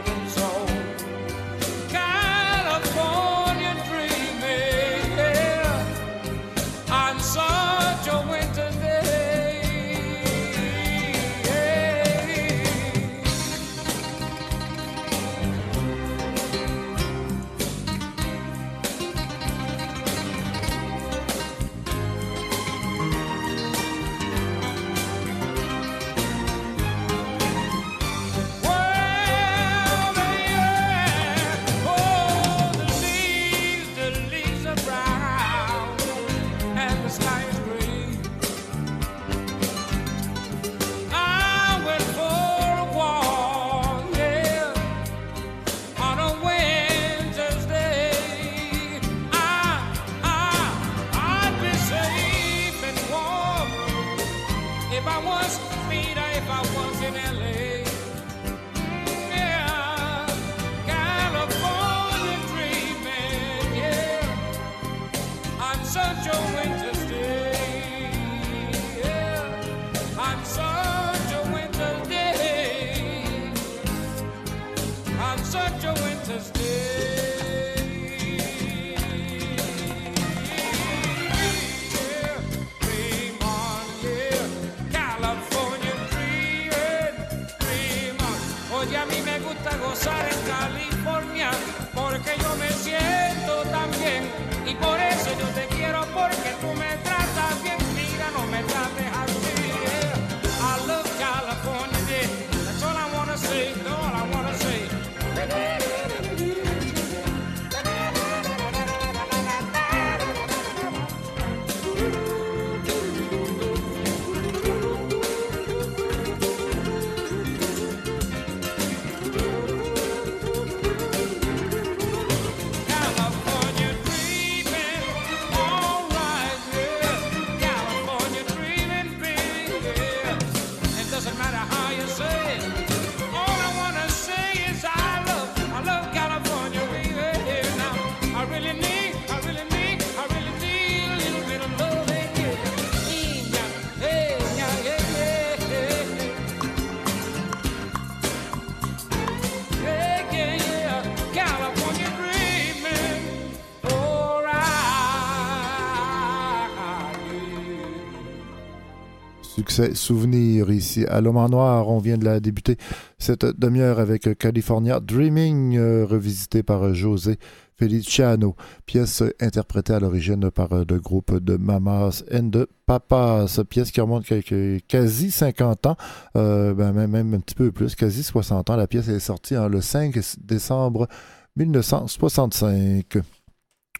souvenirs ici à l'homme en Noir. On vient de la débuter cette demi-heure avec California Dreaming, euh, revisité par José Feliciano, pièce interprétée à l'origine par euh, le groupe de Mamas and the Papas, pièce qui remonte quelques, quasi 50 ans, euh, ben, même, un petit peu plus, quasi 60 ans. La pièce est sortie hein, le 5 décembre 1965.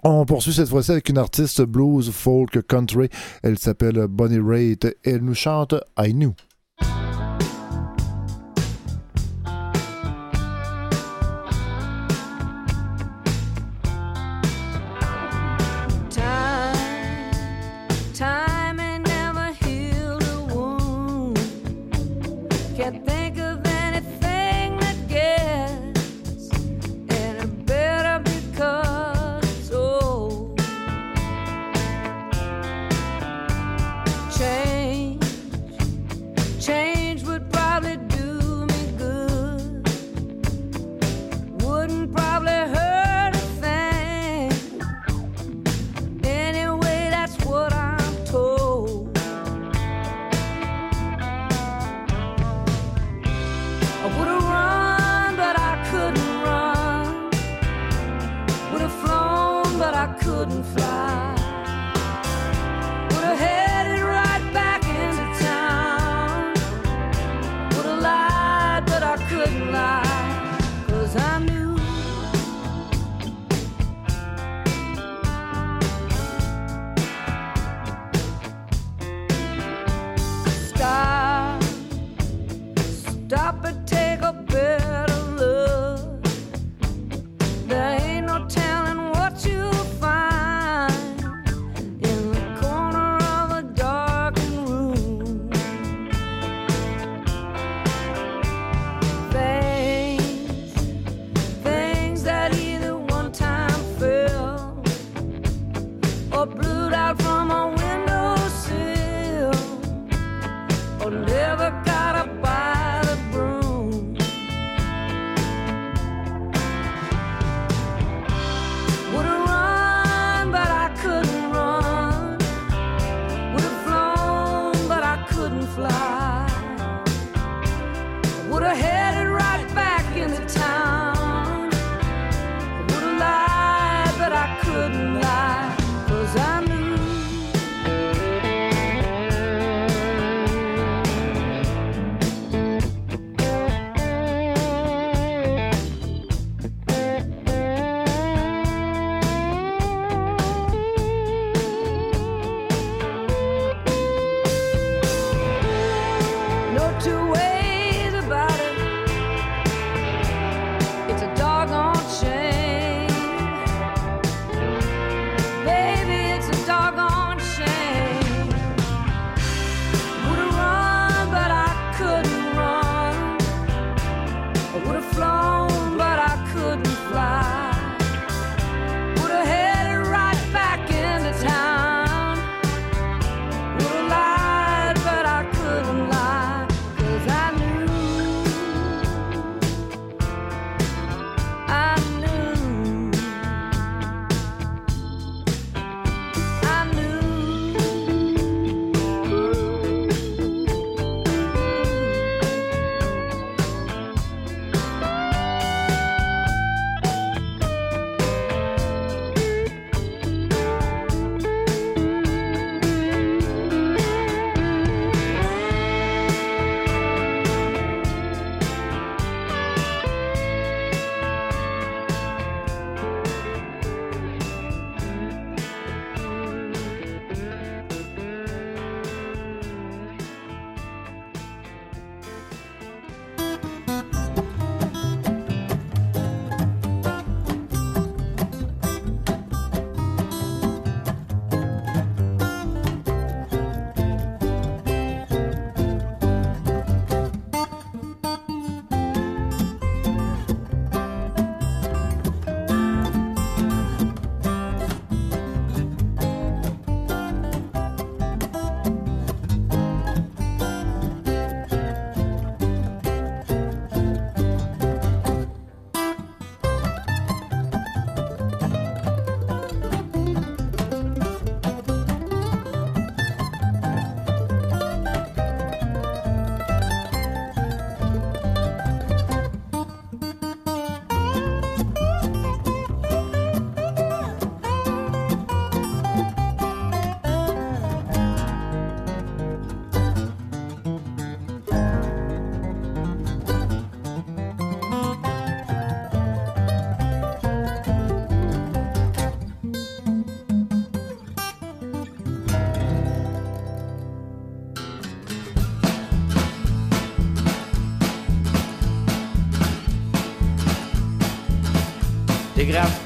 On poursuit cette fois-ci avec une artiste blues, folk, country. Elle s'appelle Bonnie Raitt et elle nous chante I Knew.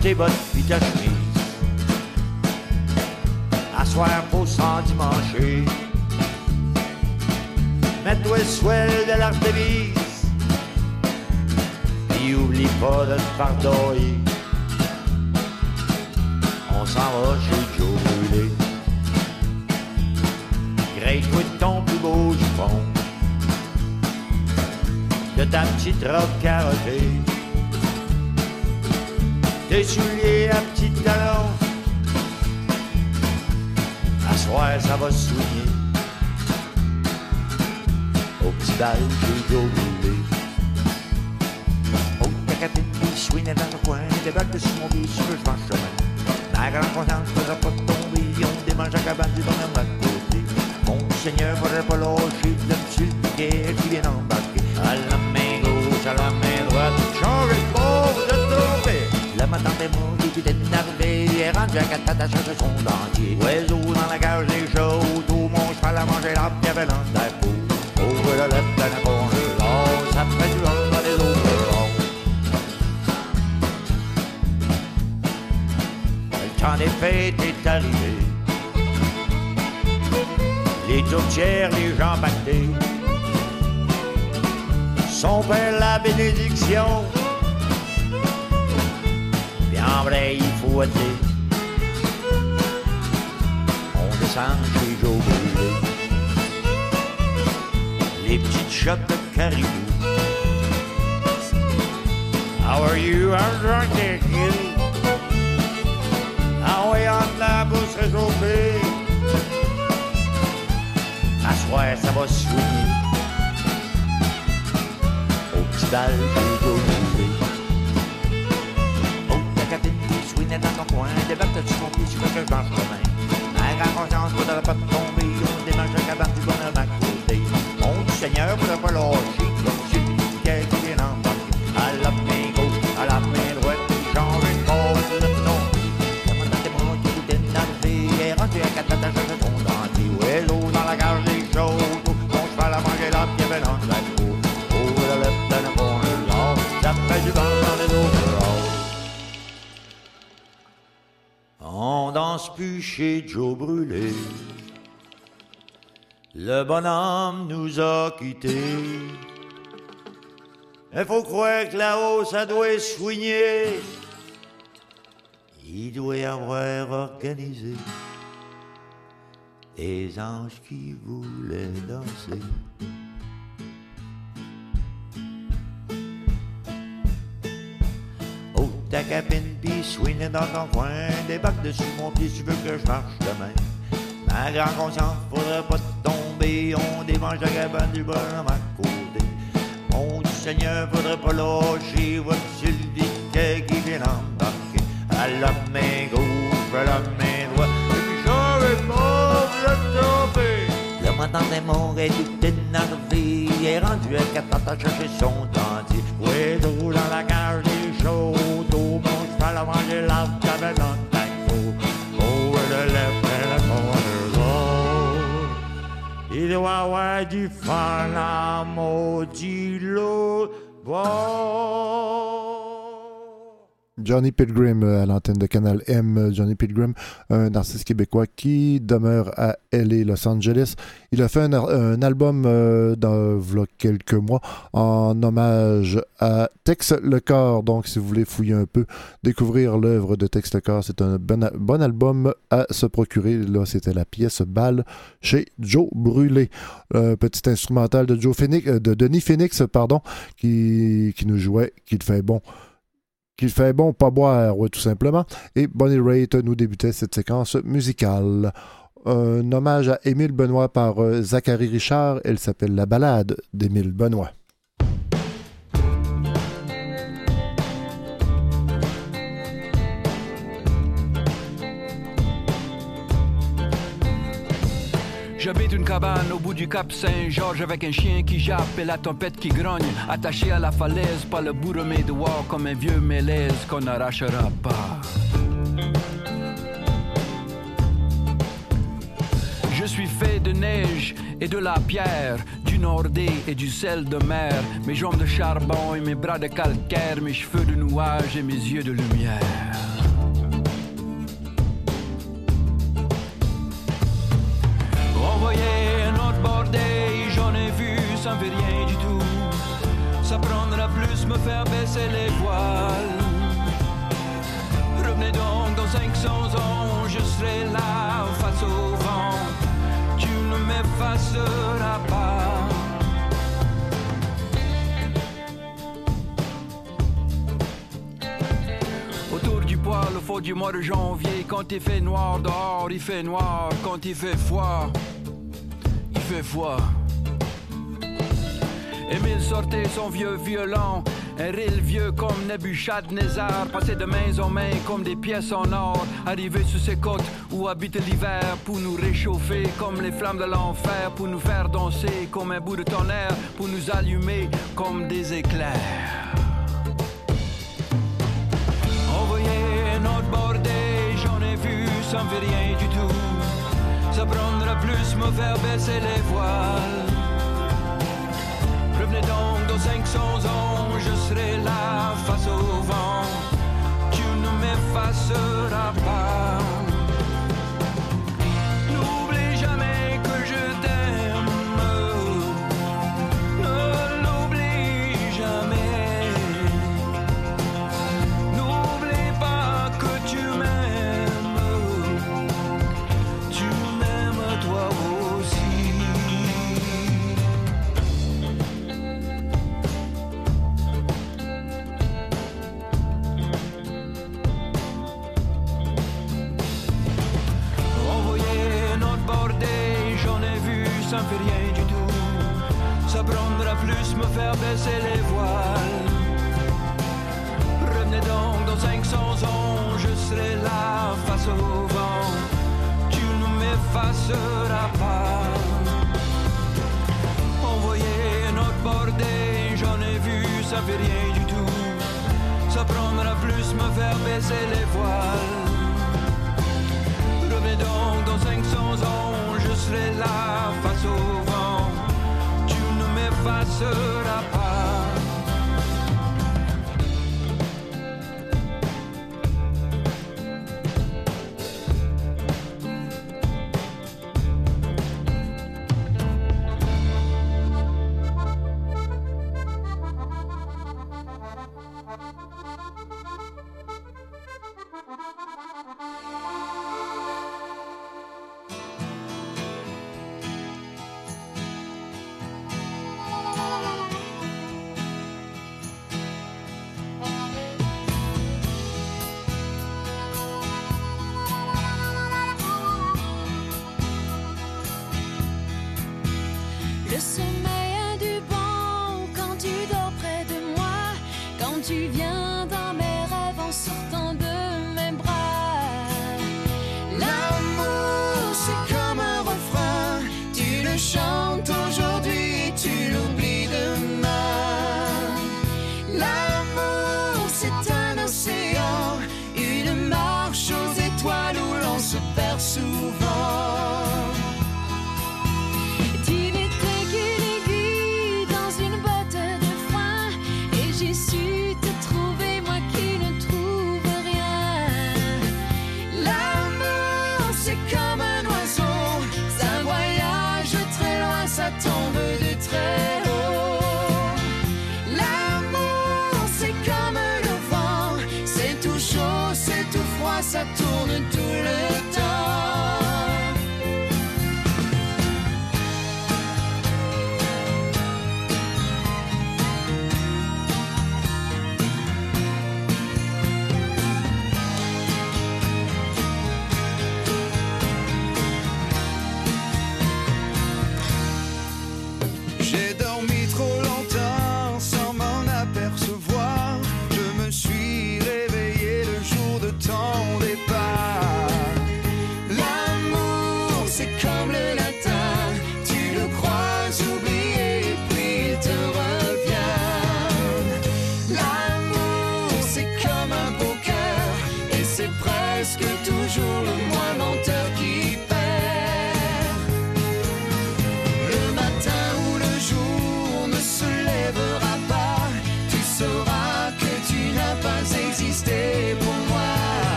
Tes bottes puis ta chemise. Asseoir pour s'endimancher. Mets-toi le swell de l'artémise. Puis oublie pas de te pardonner. On s'en va chez Joe Brûlé. Grille-toi de ton plus beau jupon. De ta petite robe carottée. Tes souliers à petits talons. À soir, ça va soigner. Au petit bal, j'ai Joe Brûlé. Ta capine qui swingait dans le coin. Des de sur mon le je marche chemin. Ma grande conscience faudra pas tomber. On démange la cabane du bonhomme à côté. Mon Seigneur, faudrait pas lâcher. Petit piquet qui vient embarquer. À énervé. Il est rendu à quatre pattes à chercher son dentier. Oiseau dans la cage des chauds. Tout mon cheval a mangé l'arbre qui avait dans la peau. Ouvre la lettre d'un congélateur. Ça fait du vent dans les overalls. Le temps des fêtes est arrivé. Les tourtières, les gens pactés. Son père la bénédiction. Puis en vrai, il faut être. Chez. Les petites shots de caribou. How are you? I'm drunk there, kid. Ah ouais, en la bouche réchauffée. À soir, ça va. Au petit bal, j'ai Joe Brûlé. Oh, dans ton coin. Débarque sur mon pied, tu veux que je demain. Conscience, faudra pas te tomber. On démarche la cabane du bonhomme à côté. Mon Dieu Seigneur, faudra pas lâcher? Chez Joe Brûlé. Le bonhomme nous a quittés. Il faut croire que là-haut, ça doit soigner. Il doit avoir organisé des anges qui voulaient danser. Ta cabine pis swingée dans ton coin, débarque dessus mon pied, tu veux que je marche demain. Ma grande conscience, faudrait pas tomber, on démange la cabane du bonhomme à côté. Mon Dieu Seigneur, faudrait pas lâcher, vois-tu qui vient embarquer. À la main gauche, à la main droite, et puis j'aurais pas. Morts est tout énervé, est rendu pattes à chercher son dentier. Ouais, tout dans la cage des chauds, tout mon cheval a mangé l'arbre avait dans taco. Oh, le lèvre et le corps Il doit avoir du fun à maudit l'eau. Johnny Pilgrim euh, à l'antenne de Canal M. Johnny Pilgrim, un artiste québécois qui demeure à LA, Los Angeles. Il a fait un, album euh, dans v'là quelques mois en hommage à Tex Le Corps. Donc, si vous voulez fouiller un peu, découvrir l'œuvre de Tex Le Corps, c'est un bon, album à se procurer. Là, c'était la pièce Balle chez Joe Brûlé. Un petit instrumental de, Joe Phoenix, euh, de Denis Phoenix, pardon, qui, qui nous jouait, qui le fait bon qu'il fait bon pas boire, tout simplement. Et Bonnie Raitt nous débutait cette séquence musicale. Un hommage à Émile Benoît par euh, Zachary Richard. Elle s'appelle La balade d'Émile Benoît. J'habite une cabane au bout du cap Saint-Georges avec un chien qui jappe et la tempête qui grogne, attaché à la falaise par le bout de mes doigts comme un vieux mélèze qu'on n'arrachera pas. Je suis fait de neige et de la pierre, du nordé et du sel de mer, mes jambes de charbon et mes bras de calcaire, mes cheveux de nuages et mes yeux de lumière. Rien du tout. Ça prendra plus me faire baisser les voiles. Revenez donc dans 500 ans, je serai là face au vent. Tu ne m'effaceras pas. Autour du au fond du mois de janvier, quand il fait noir dehors, il fait noir. Quand il fait froid, il fait froid. Émile sortait son vieux violon, un ril vieux comme Nebuchadnezzar, passé de main en main comme des pièces en or, arrivé sur ces côtes où habite l'hiver pour nous réchauffer comme les flammes de l'enfer, pour nous faire danser comme un bout de tonnerre, pour nous allumer comme des éclairs. Envoyer notre bordée, j'en ai vu, ça me fait rien du tout. Ça prendra plus me faire baisser les voiles. Revenez donc dans 500 ans, je serai là face au vent. Tu ne m'effaceras pas. Ça me fait rien du tout. Ça prendra plus me faire baisser les voiles. Revenez donc dans 500 ans, je serai là face au vent. Tu ne m'effaceras pas. Envoyer notre bordée, j'en ai vu, ça fait rien du tout. Ça prendra plus me faire baisser les voiles. Revenez donc dans 500 ans, je serai là face au vent. Tu ne m'effaceras pas.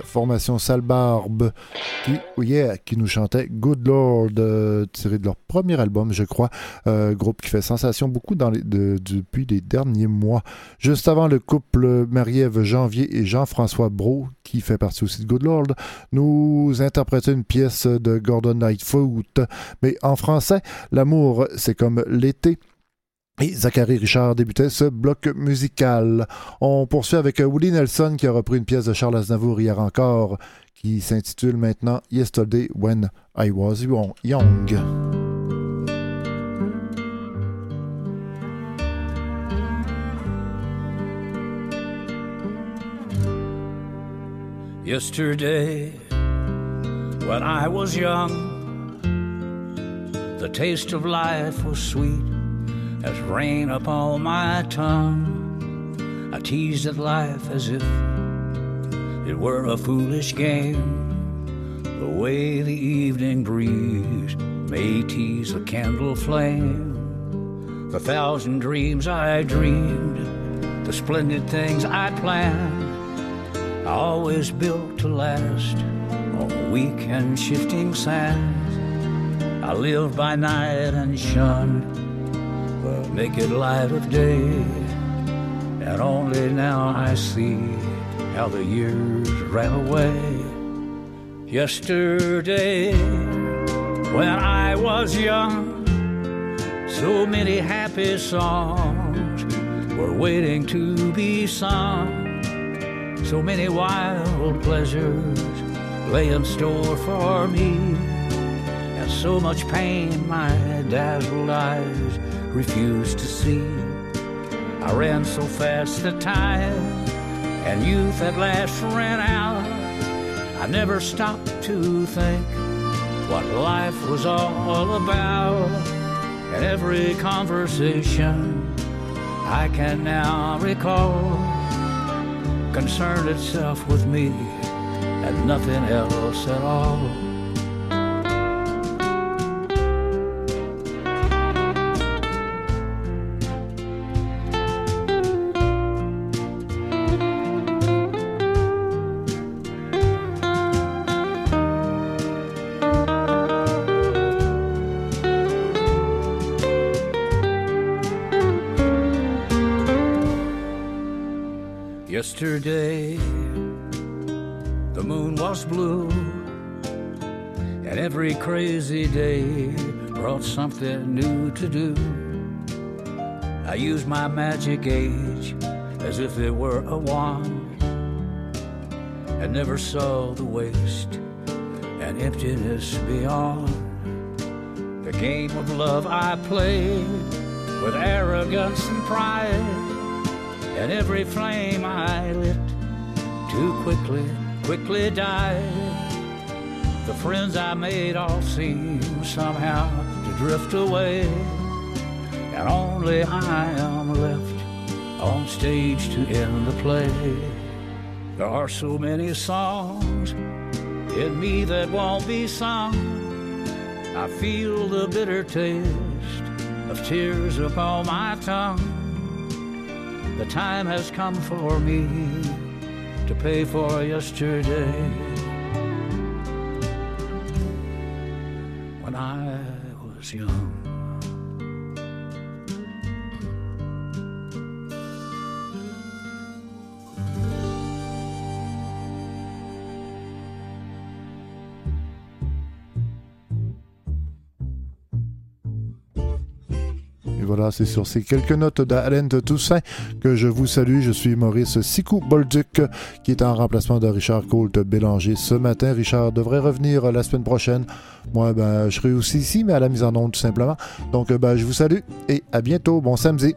Formation Salbarbe qui, oh qui nous chantait Good Lord, euh, tiré de leur premier album, je crois. Euh, groupe qui fait sensation beaucoup dans depuis les derniers mois. Juste avant, le couple Marie-Ève Janvier et Jean-François Brault, qui fait partie aussi de Good Lord, nous interprétait une pièce de Gordon Lightfoot. Mais en français, l'amour, c'est comme l'été. Et Zachary Richard débutait ce bloc musical. On poursuit avec euh, Willie Nelson qui a repris une pièce de Charles Aznavour hier encore, qui s'intitule maintenant Yesterday When I Was Young. Yesterday, when I was young, the taste of life was sweet as rain upon my tongue. I teased at life as if it were a foolish game. The way the evening breeze may tease a candle flame. The thousand dreams I dreamed, the splendid things I planned, always built to last on weak and shifting sands. I lived by night and shunned the naked light of day, and only now I see how the years ran away. Yesterday, when I was young, so many happy songs were waiting to be sung. So many wild pleasures lay in store for me, and so much pain my dazzled eyes refused to see. I ran so fast that time and youth at last ran out. I never stopped to think what life was all about. And every conversation I can now recall concerned itself with me and nothing else at all. Brought something new to do. I used my magic age as if it were a wand, and never saw the waste and emptiness beyond. The game of love I played with arrogance and pride, and every flame I lit too quickly, quickly died. The friends I made all seem somehow drift away, and only I am left on stage to end the play. There are so many songs in me that won't be sung. I feel the bitter taste of tears upon my tongue. The time has come for me to pay for yesterday. Was c'est sur ces quelques notes d'Alain de Toussaint que je vous salue. Je suis Maurice Sicou-Bolduc, qui est en remplacement de Richard Colt Bélanger ce matin. Richard devrait revenir la semaine prochaine. Moi, ben, je serai aussi ici, mais à la mise en onde tout simplement. Donc, ben, je vous salue et à bientôt. Bon samedi.